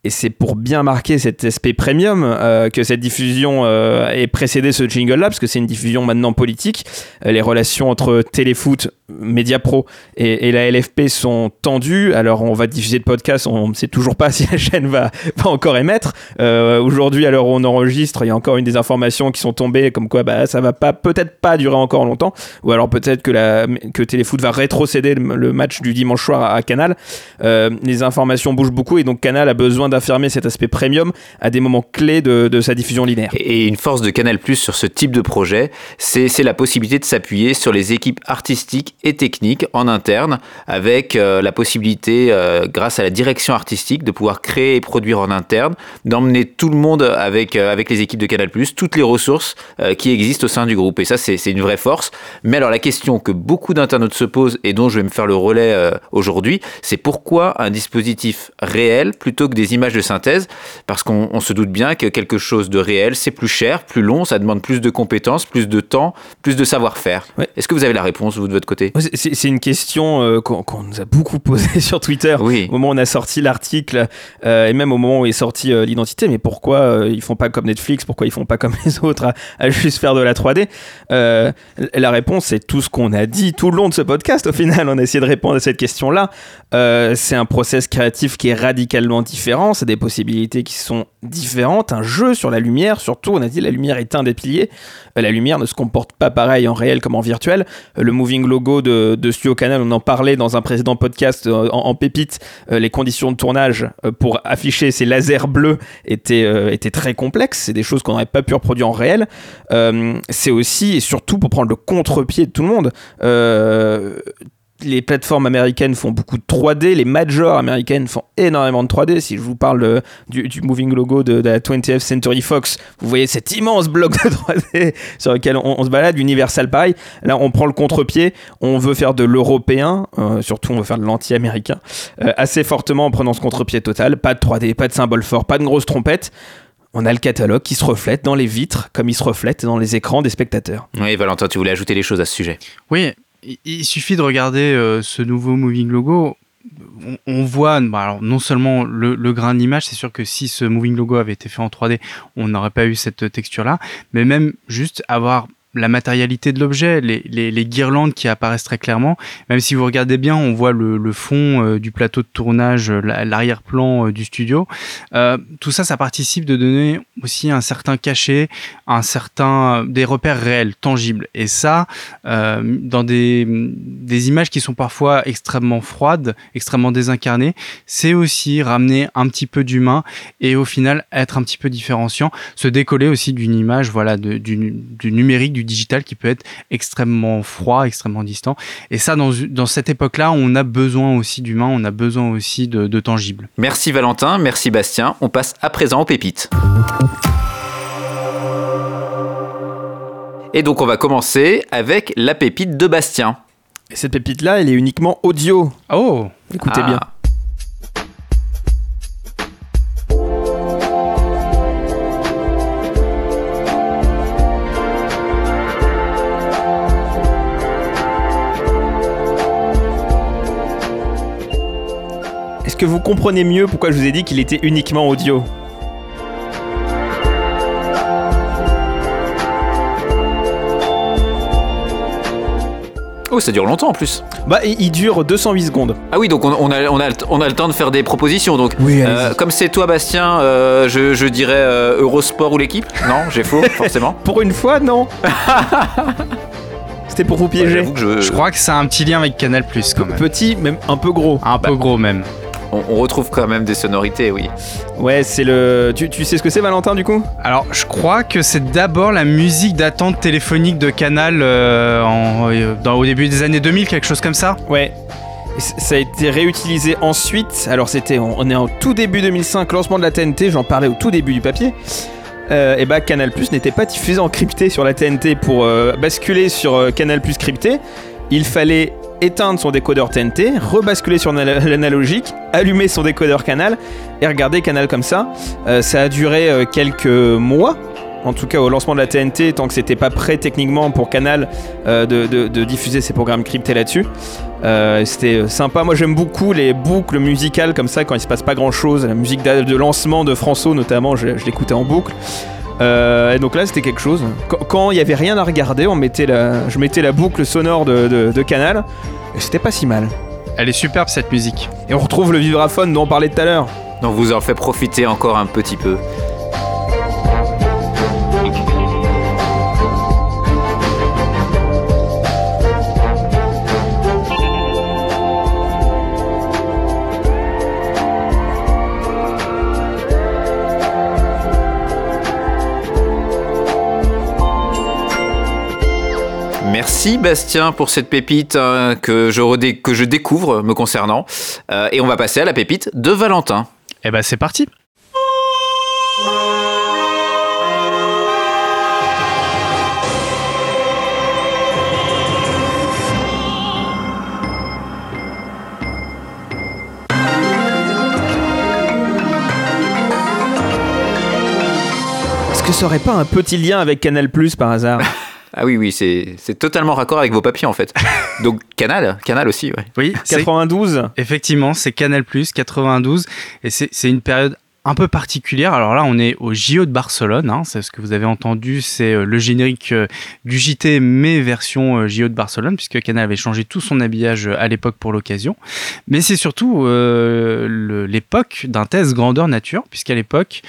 et c'est pour bien marquer cet aspect premium euh, que cette diffusion euh, est précédée ce jingle-là, parce que c'est une diffusion maintenant politique. Euh, les relations entre téléfoot Media Pro et, la LFP sont tendus. Alors, on va diffuser le podcast, on ne sait toujours pas si la chaîne va, encore émettre. Euh, aujourd'hui, à l'heure où on enregistre, il y a encore une des informations qui sont tombées comme quoi bah, ça va peut-être pas durer encore longtemps. Ou alors peut-être que, que Téléfoot va rétrocéder le, match du dimanche soir à, Canal. Euh, les informations bougent beaucoup et donc Canal a besoin d'affirmer cet aspect premium à des moments clés de, de sa diffusion linéaire. Et une force de Canal Plus sur ce type de projet, c'est la possibilité de s'appuyer sur les équipes artistiques et techniques en interne, avec euh, la possibilité, euh, grâce à la direction artistique, de pouvoir créer et produire en interne, d'emmener tout le monde avec, euh, avec les équipes de Canal+, toutes les ressources qui existent au sein du groupe. Et ça, c'est une vraie force. Mais alors la question que beaucoup d'internautes se posent et dont je vais me faire le relais aujourd'hui, c'est pourquoi un dispositif réel plutôt que des images de synthèse? Parce qu'on se doute bien que quelque chose de réel, c'est plus cher, plus long, ça demande plus de compétences, plus de temps, plus de savoir-faire. Est-ce que vous avez la réponse, vous, de votre côté? C'est une question euh, qu'on nous a beaucoup posée sur Twitter au moment où on a sorti l'article euh, et même au moment où est sortie euh, l'identité. Mais pourquoi ils font pas comme Netflix? Pourquoi ils font pas comme les autres à, juste faire de la 3D La réponse, c'est tout ce qu'on a dit tout le long de ce podcast. Au final, on a essayé de répondre à cette question-là. c'est un process créatif qui est radicalement différent. C'est des possibilités qui sont différentes. Un jeu sur la lumière, surtout, on a dit la lumière est un des piliers. la lumière ne se comporte pas pareil en réel comme en virtuel. Le moving logo de, Studio Canal, on en parlait dans un précédent podcast euh, en, pépite. Euh, les conditions de tournage euh, pour afficher ces lasers bleus étaient, étaient très complexes. C'est des choses qu'on n'aurait pas pu reproduire en réel. c'est aussi et surtout pour prendre le contre-pied de tout le monde les plateformes américaines font beaucoup de 3D, les majors américaines font énormément de 3D. Si je vous parle du, moving logo de, la 20th Century Fox, vous voyez cet immense bloc de 3D sur lequel on, se balade, Universal pareil. Là, on prend le contre-pied, on veut faire de l'européen, euh, surtout on veut faire de l'anti-américain, euh, assez fortement en prenant ce contre-pied total. Pas de 3D, pas de symbole fort, pas de grosse trompette on a le catalogue qui se reflète dans les vitres comme il se reflète dans les écrans des spectateurs. Oui, Valentin, tu voulais ajouter des choses à ce sujet. Oui, il suffit de regarder euh, ce nouveau moving logo. On, voit, bah, alors non seulement le, le grain d'image, c'est sûr que si ce moving logo avait été fait en 3D, on n'aurait pas eu cette texture-là, mais même juste avoir la matérialité de l'objet, les, guirlandes qui apparaissent très clairement. Même si vous regardez bien, on voit le, fond euh, du plateau de tournage, euh, l'arrière-plan euh, du studio. tout ça, ça participe de donner aussi un certain cachet, un certain des repères réels, tangibles. Et ça, dans des, images qui sont parfois extrêmement froides, extrêmement désincarnées, c'est aussi ramener un petit peu d'humain et au final être un petit peu différenciant, se décoller aussi d'une image, voilà, du, du numérique du digital qui peut être extrêmement froid, extrêmement distant. Et ça, dans, dans cette époque-là, on a besoin aussi d'humain, on a besoin aussi de, de tangible. Merci Valentin, merci Bastien. On passe à présent aux pépites. Et donc on va commencer avec la pépite de Bastien. Et cette pépite-là, elle est uniquement audio. Oh Écoutez bien. Que vous comprenez mieux pourquoi je vous ai dit qu'il était uniquement audio Oh, ça dure longtemps en plus. Bah, il dure 208 secondes. Ah oui, donc on, a, on, a, on a le temps de faire des propositions. Donc, oui, euh, comme c'est toi, Bastien, euh, je, je, dirais euh, Eurosport ou l'équipe? Non, j'ai faux, forcément. Pour une fois, non. C'était pour vous piéger. je... je... crois que a un petit lien avec Canal Plus quand même. Petit, même un peu gros. Un peu gros même on, retrouve quand même des sonorités, oui. Ouais, c'est le. Tu, sais ce que c'est, Valentin, du coup? Alors, je crois que c'est d'abord la musique d'attente téléphonique de Canal euh, euh, dans, au début des années 2000, quelque chose comme ça? Ouais. Ça a été réutilisé ensuite. Alors, c'était. On est en tout début 2005, lancement de la TNT, j'en parlais au tout début du papier. Euh, et bah Canal Plus n'était pas diffusé en crypté sur la TNT pour basculer sur Canal Plus crypté. Il fallait éteindre son décodeur TNT, rebasculer sur l'analogique, allumer son décodeur canal et regarder canal comme ça. Euh, ça a duré euh, quelques mois. En tout cas, au lancement de la TNT, tant que c'était pas prêt techniquement pour Canal euh, de, diffuser ses programmes cryptés là-dessus. c'était sympa. Moi, j'aime beaucoup les boucles musicales comme ça quand il se passe pas grand-chose. La musique de lancement de François, notamment, je, je l'écoutais en boucle. Euh, et donc là, c'était quelque chose. Quand il y avait rien à regarder, on mettait la, je mettais la boucle sonore de, de Canal, et c'était pas si mal. Elle est superbe cette musique. Et on retrouve le vibraphone dont on parlait tout à l'heure. Donc vous en fait profiter encore un petit peu. Merci Bastien pour cette pépite euh, que, je que je découvre me concernant. Euh, et on va passer à la pépite de Valentin. Eh ben c'est parti Est-ce que ça aurait pas un petit lien avec Canal Plus par hasard? Ah oui, oui, c'est totalement raccord avec vos papiers en fait. Donc Canal, Canal aussi, ouais. Oui, 92. Effectivement, c'est Canal 92 et c'est une période un peu particulière. Alors là, on est au JO de Barcelone. Hein. c'est ce que vous avez entendu, c'est euh, le générique euh, du JT, mais version euh, JO de Barcelone, puisque Canal avait changé tout son habillage à l'époque pour l'occasion. Mais c'est surtout l'époque d'un test grandeur nature, puisqu'à l'époque,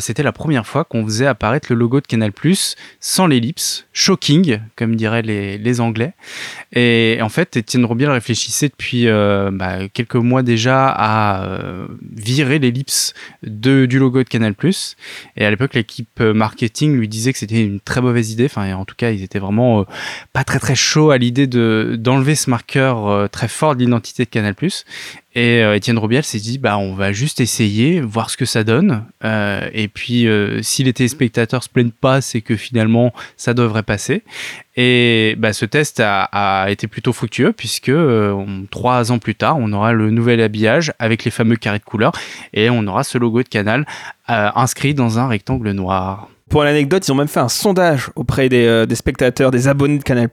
c'était la première fois qu'on faisait apparaître le logo de Canal sans l'ellipse. Shocking, comme diraient les, Anglais. Et en fait, Étienne Robiel réfléchissait depuis bah, quelques mois déjà à virer l'ellipse du logo de Canal+. Et à l'époque, l'équipe euh, marketing lui disait que c'était une très mauvaise idée. Enfin, en tout cas, ils étaient vraiment euh, pas très très chauds à l'idée de d'enlever ce marqueur euh, très fort de l'identité de Canal+. Et Étienne Robiel s'est dit, bah, on va juste essayer, voir ce que ça donne. et puis, si les téléspectateurs se plaignent pas, c'est que finalement, ça devrait passer. Et bah, ce test a, été plutôt fructueux puisque trois ans plus tard, on aura le nouvel habillage avec les fameux carrés de couleur et on aura ce logo de Canal euh, inscrit dans un rectangle noir. Pour l'anecdote, ils ont même fait un sondage auprès des, euh, spectateurs, des abonnés de Canal+,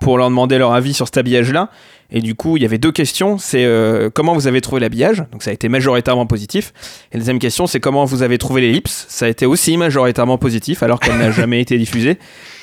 pour leur demander leur avis sur cet habillage-là. Et du coup, il y avait deux questions. C'est euh, comment vous avez trouvé l'habillage? Donc ça a été majoritairement positif. Et la deuxième question, c'est comment vous avez trouvé l'ellipse Ça a été aussi majoritairement positif, alors qu'elle n'a jamais été diffusée.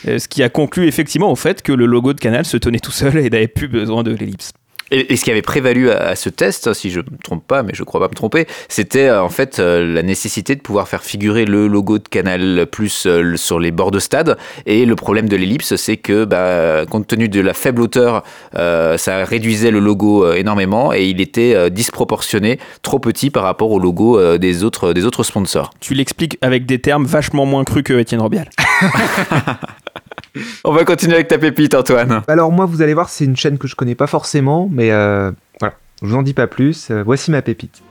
ce qui a conclu effectivement au fait que le logo de Canal se tenait tout seul et n'avait plus besoin de l'ellipse. Et, ce qui avait prévalu à, ce test, si je ne me trompe pas, mais je crois pas me tromper, c'était euh, en fait euh, la nécessité de pouvoir faire figurer le logo de Canal Plus euh, sur les bords de stade. Et le problème de l'ellipse, c'est que bah, compte tenu de la faible hauteur, ça réduisait le logo énormément et il était disproportionné, trop petit par rapport au logo des, autres, des autres sponsors. Tu l'expliques avec des termes vachement moins crus que Étienne Robial. On va continuer avec ta pépite, Antoine. Alors moi, vous allez voir, c'est une chaîne que je connais pas forcément, mais euh, voilà, je vous en dis pas plus. Euh, voici ma pépite.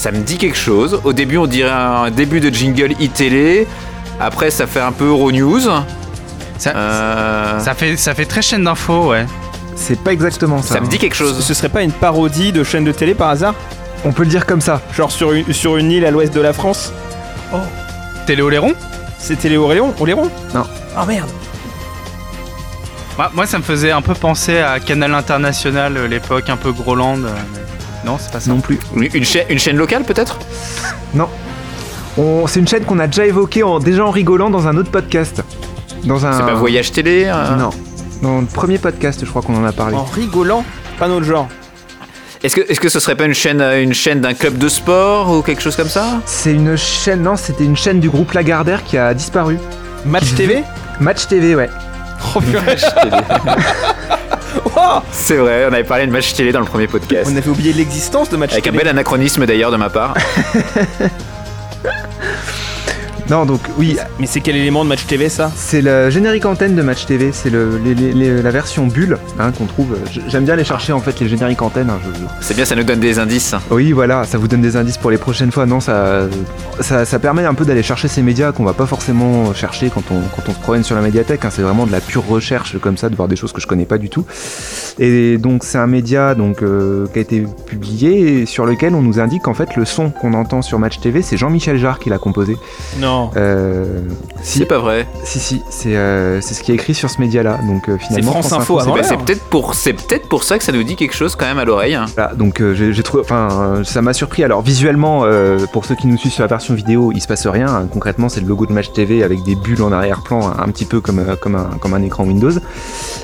Ça me dit quelque chose. Au début, on dirait un début de jingle e-télé. Après, ça fait un peu Euronews. Ça, euh, ça, fait, ça fait très chaîne d'infos, ouais. C'est pas exactement ça. Ça me dit quelque chose. Ce serait pas une parodie de chaîne de télé par hasard? On peut le dire comme ça. Genre sur une, sur une île à l'ouest de la France? Oh. Télé Oléron? C'est Télé Oléron Oléron? Non. Oh merde moi, ça me faisait un peu penser à Canal International, euh, l'époque un peu Groland. Euh, non, c'est pas ça. Non plus. Une, chaîne, une chaîne locale peut-être? Non. C'est une chaîne qu'on a déjà évoquée en, déjà en rigolant dans un autre podcast. Dans un... C'est pas Voyage Télé euh Non. Dans le premier podcast, je crois qu'on en a parlé. En rigolant Pas notre genre. Est-ce que, est-ce que ce serait pas une chaîne, euh, une chaîne d'un club de sport ou quelque chose comme ça? C'est une chaîne, non, c'était une chaîne du groupe Lagardère qui a disparu. Match TV Match TV, ouais. Oh, Match TV. C'est vrai, on avait parlé de match télé dans le premier podcast. On avait oublié l'existence de match Avec télé. Avec un bel anachronisme d'ailleurs de ma part. Non, donc oui. Mais c'est quel élément de Match TV ça? C'est le générique antenne de Match TV, c'est le, la version bulle hein, qu'on trouve. J'aime bien aller chercher en fait les génériques antennes. Hein, c'est bien, ça nous donne des indices. Oui, voilà, ça vous donne des indices pour les prochaines fois. Non, ça, ça, permet un peu d'aller chercher ces médias qu'on va pas forcément chercher quand on, quand on se promène sur la médiathèque. Hein. C'est vraiment de la pure recherche comme ça, de voir des choses que je connais pas du tout. Et donc c'est un média donc euh, qui a été publié et sur lequel on nous indique qu'en fait le son qu'on entend sur Match TV, c'est Jean-Michel Jarre qui l'a composé. Non. Euh, si, c'est pas vrai. Si, si, c'est euh, ce qui est écrit sur ce média-là. Donc euh, finalement, France, Info. Info c'est peut-être pour, c'est peut-être pour ça que ça nous dit quelque chose quand même à l'oreille. Hein. donc j'ai trouvé, enfin, ça m'a surpris. Alors visuellement, pour ceux qui nous suivent sur la version vidéo, il se passe rien. Concrètement, c'est le logo de Match TV avec des bulles en arrière-plan, un, petit peu comme comme un, comme un écran Windows.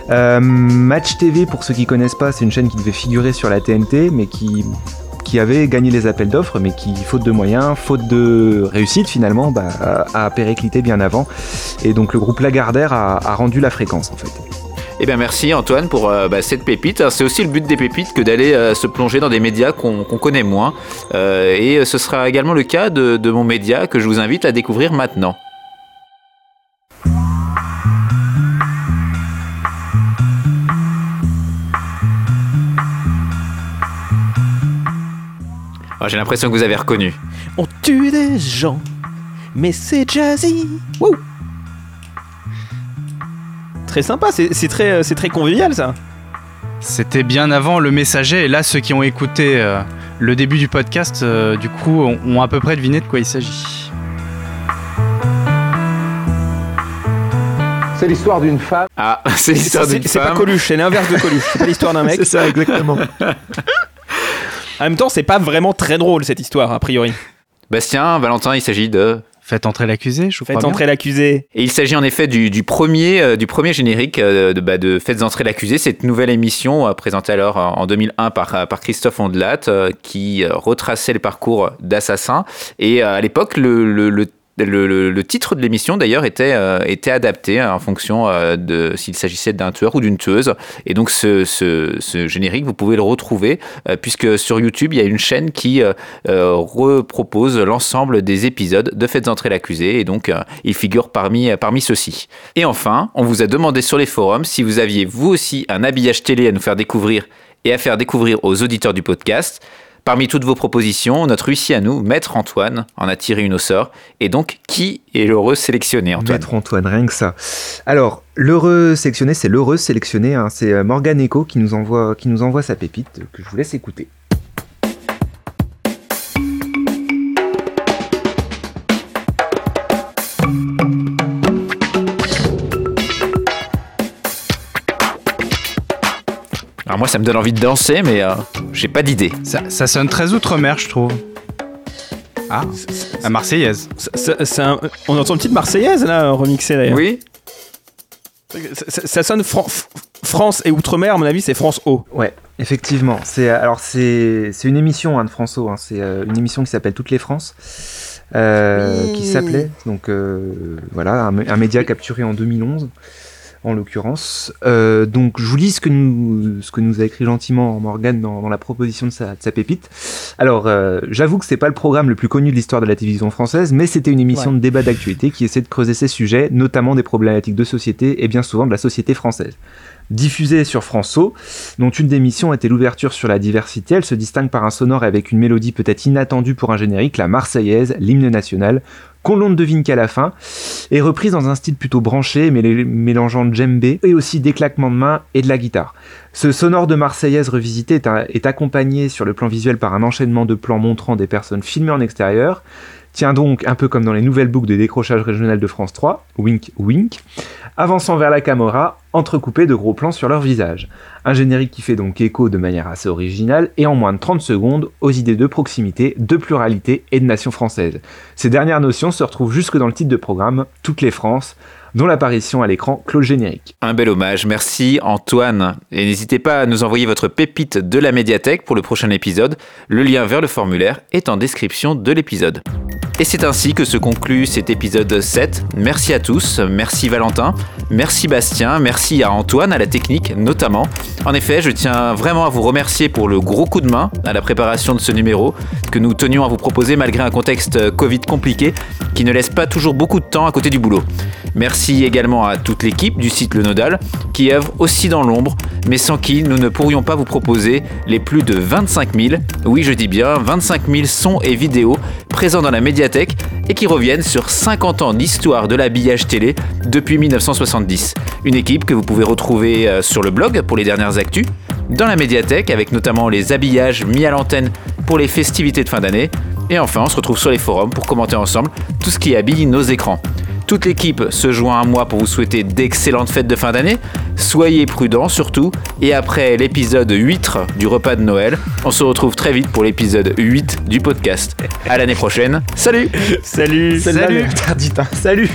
Match TV, pour ceux qui connaissent pas, c'est une chaîne qui devait figurer sur la TNT, mais qui qui avait gagné les appels d'offres, mais qui, faute de moyens, faute de réussite finalement, bah, a périclité bien avant. Et donc le groupe Lagardère a, rendu la fréquence en fait. Eh bien merci Antoine pour euh, bah, cette pépite. C'est aussi le but des pépites que d'aller euh, se plonger dans des médias qu'on connaît moins. Euh, et ce sera également le cas de mon média que je vous invite à découvrir maintenant. J'ai l'impression que vous avez reconnu. On tue des gens, mais c'est jazzy. Très sympa, c'est très, euh, très convivial ça. C'était bien avant le messager, et là ceux qui ont écouté euh, le début du podcast, euh, du coup, ont, à peu près deviné de quoi il s'agit. C'est l'histoire d'une femme. Ah, c'est l'histoire d'une femme. C'est pas Coluche, c'est l'inverse de Coluche. C'est pas l'histoire d'un mec. c'est ça, exactement. En même temps, c'est pas vraiment très drôle cette histoire, a priori. Bastien, Valentin, il s'agit de. Faites entrer l'accusé, je Faites entrer l'accusé. Et il s'agit en effet du, premier, euh, du premier générique euh, de, bah, de Faites entrer l'accusé, cette nouvelle émission euh, présentée alors en 2001 par, par Christophe Ondelat, qui retraçait le parcours d'assassins. Et à l'époque, le, le, le le, titre de l'émission d'ailleurs était, euh, adapté en fonction euh, de s'il s'agissait d'un tueur ou d'une tueuse. Et donc ce, générique, vous pouvez le retrouver euh, puisque sur YouTube, il y a une chaîne qui repropose l'ensemble des épisodes de Faites entrer l'accusé. Et donc il figure parmi ceux-ci. Et enfin, on vous a demandé sur les forums si vous aviez vous aussi un habillage télé à nous faire découvrir et à faire découvrir aux auditeurs du podcast. Parmi toutes vos propositions, notre huissier à nous, Maître Antoine, en a tiré une au sort. Et donc, qui est l'heureux sélectionné, Antoine Maître Antoine, rien que ça. Alors, l'heureux sélectionné, c'est l'heureux sélectionné. Hein. c'est euh, Morgan Echo qui nous, envoie, qui nous envoie sa pépite, que je vous laisse écouter. Alors moi, ça me donne envie de danser, mais euh, j'ai pas d'idée. Ça, sonne très outre-mer, je trouve. Ah, la Marseillaise. on entend une petite Marseillaise là, remixée d'ailleurs. Oui. Ça, sonne France et Outre-mer, à mon avis, c'est France O. Ouais, effectivement. C'est alors c'est une émission hein, de France O. Hein. C'est euh, une émission qui s'appelle Toutes les France. Euh, qui s'appelait donc voilà un, un, média capturé en 2011 en l'occurrence. Euh, donc je vous lis ce que nous, ce que nous a écrit gentiment Morgan dans, dans la proposition de sa, de sa pépite. Alors euh, j'avoue que c'est pas le programme le plus connu de l'histoire de la télévision française, mais c'était une émission de débat d'actualité qui essaie de creuser ces sujets, notamment des problématiques de société et bien souvent de la société française diffusée sur François, dont une des missions était l'ouverture sur la diversité. Elle se distingue par un sonore avec une mélodie peut-être inattendue pour un générique, la Marseillaise, l'hymne national, qu'on ne devine qu'à la fin, est reprise dans un style plutôt branché, mais mélangeant djembé et aussi des claquements de mains et de la guitare. Ce sonore de Marseillaise revisité est, accompagné sur le plan visuel par un enchaînement de plans montrant des personnes filmées en extérieur, tient donc un peu comme dans les nouvelles boucles de décrochage régional de France 3, wink wink, avançant vers la caméra, entrecoupés de gros plans sur leur visage. Un générique qui fait donc écho de manière assez originale et en moins de 30 secondes aux idées de proximité, de pluralité et de nation française. Ces dernières notions se retrouvent jusque dans le titre de programme Toutes les France, dont l'apparition à l'écran clôt générique. Un bel hommage, merci Antoine. Et n'hésitez pas à nous envoyer votre pépite de la médiathèque pour le prochain épisode. Le lien vers le formulaire est en description de l'épisode. Et c'est ainsi que se conclut cet épisode 7. Merci à tous, merci Valentin, merci Bastien, merci à Antoine, à la technique notamment. En effet, je tiens vraiment à vous remercier pour le gros coup de main à la préparation de ce numéro que nous tenions à vous proposer malgré un contexte Covid compliqué qui ne laisse pas toujours beaucoup de temps à côté du boulot. Merci également à toute l'équipe du site Le Nodal qui œuvre aussi dans l'ombre, mais sans qui nous ne pourrions pas vous proposer les plus de 25 000, oui je dis bien 25 000 sons et vidéos présents dans la médiathèque et qui reviennent sur 50 ans d'histoire de l'habillage télé depuis 1970. Une équipe que vous pouvez retrouver euh, sur le blog pour les dernières actus, dans la médiathèque avec notamment les habillages mis à l'antenne pour les festivités de fin d'année, et enfin on se retrouve sur les forums pour commenter ensemble tout ce qui habille nos écrans. Toute l'équipe se joint à moi pour vous souhaiter d'excellentes fêtes de fin d'année. Soyez prudents surtout. Et après l'épisode 8 du repas de Noël, on se retrouve très vite pour l'épisode 8 du podcast. À l'année prochaine. Salut Salut Salut, Salut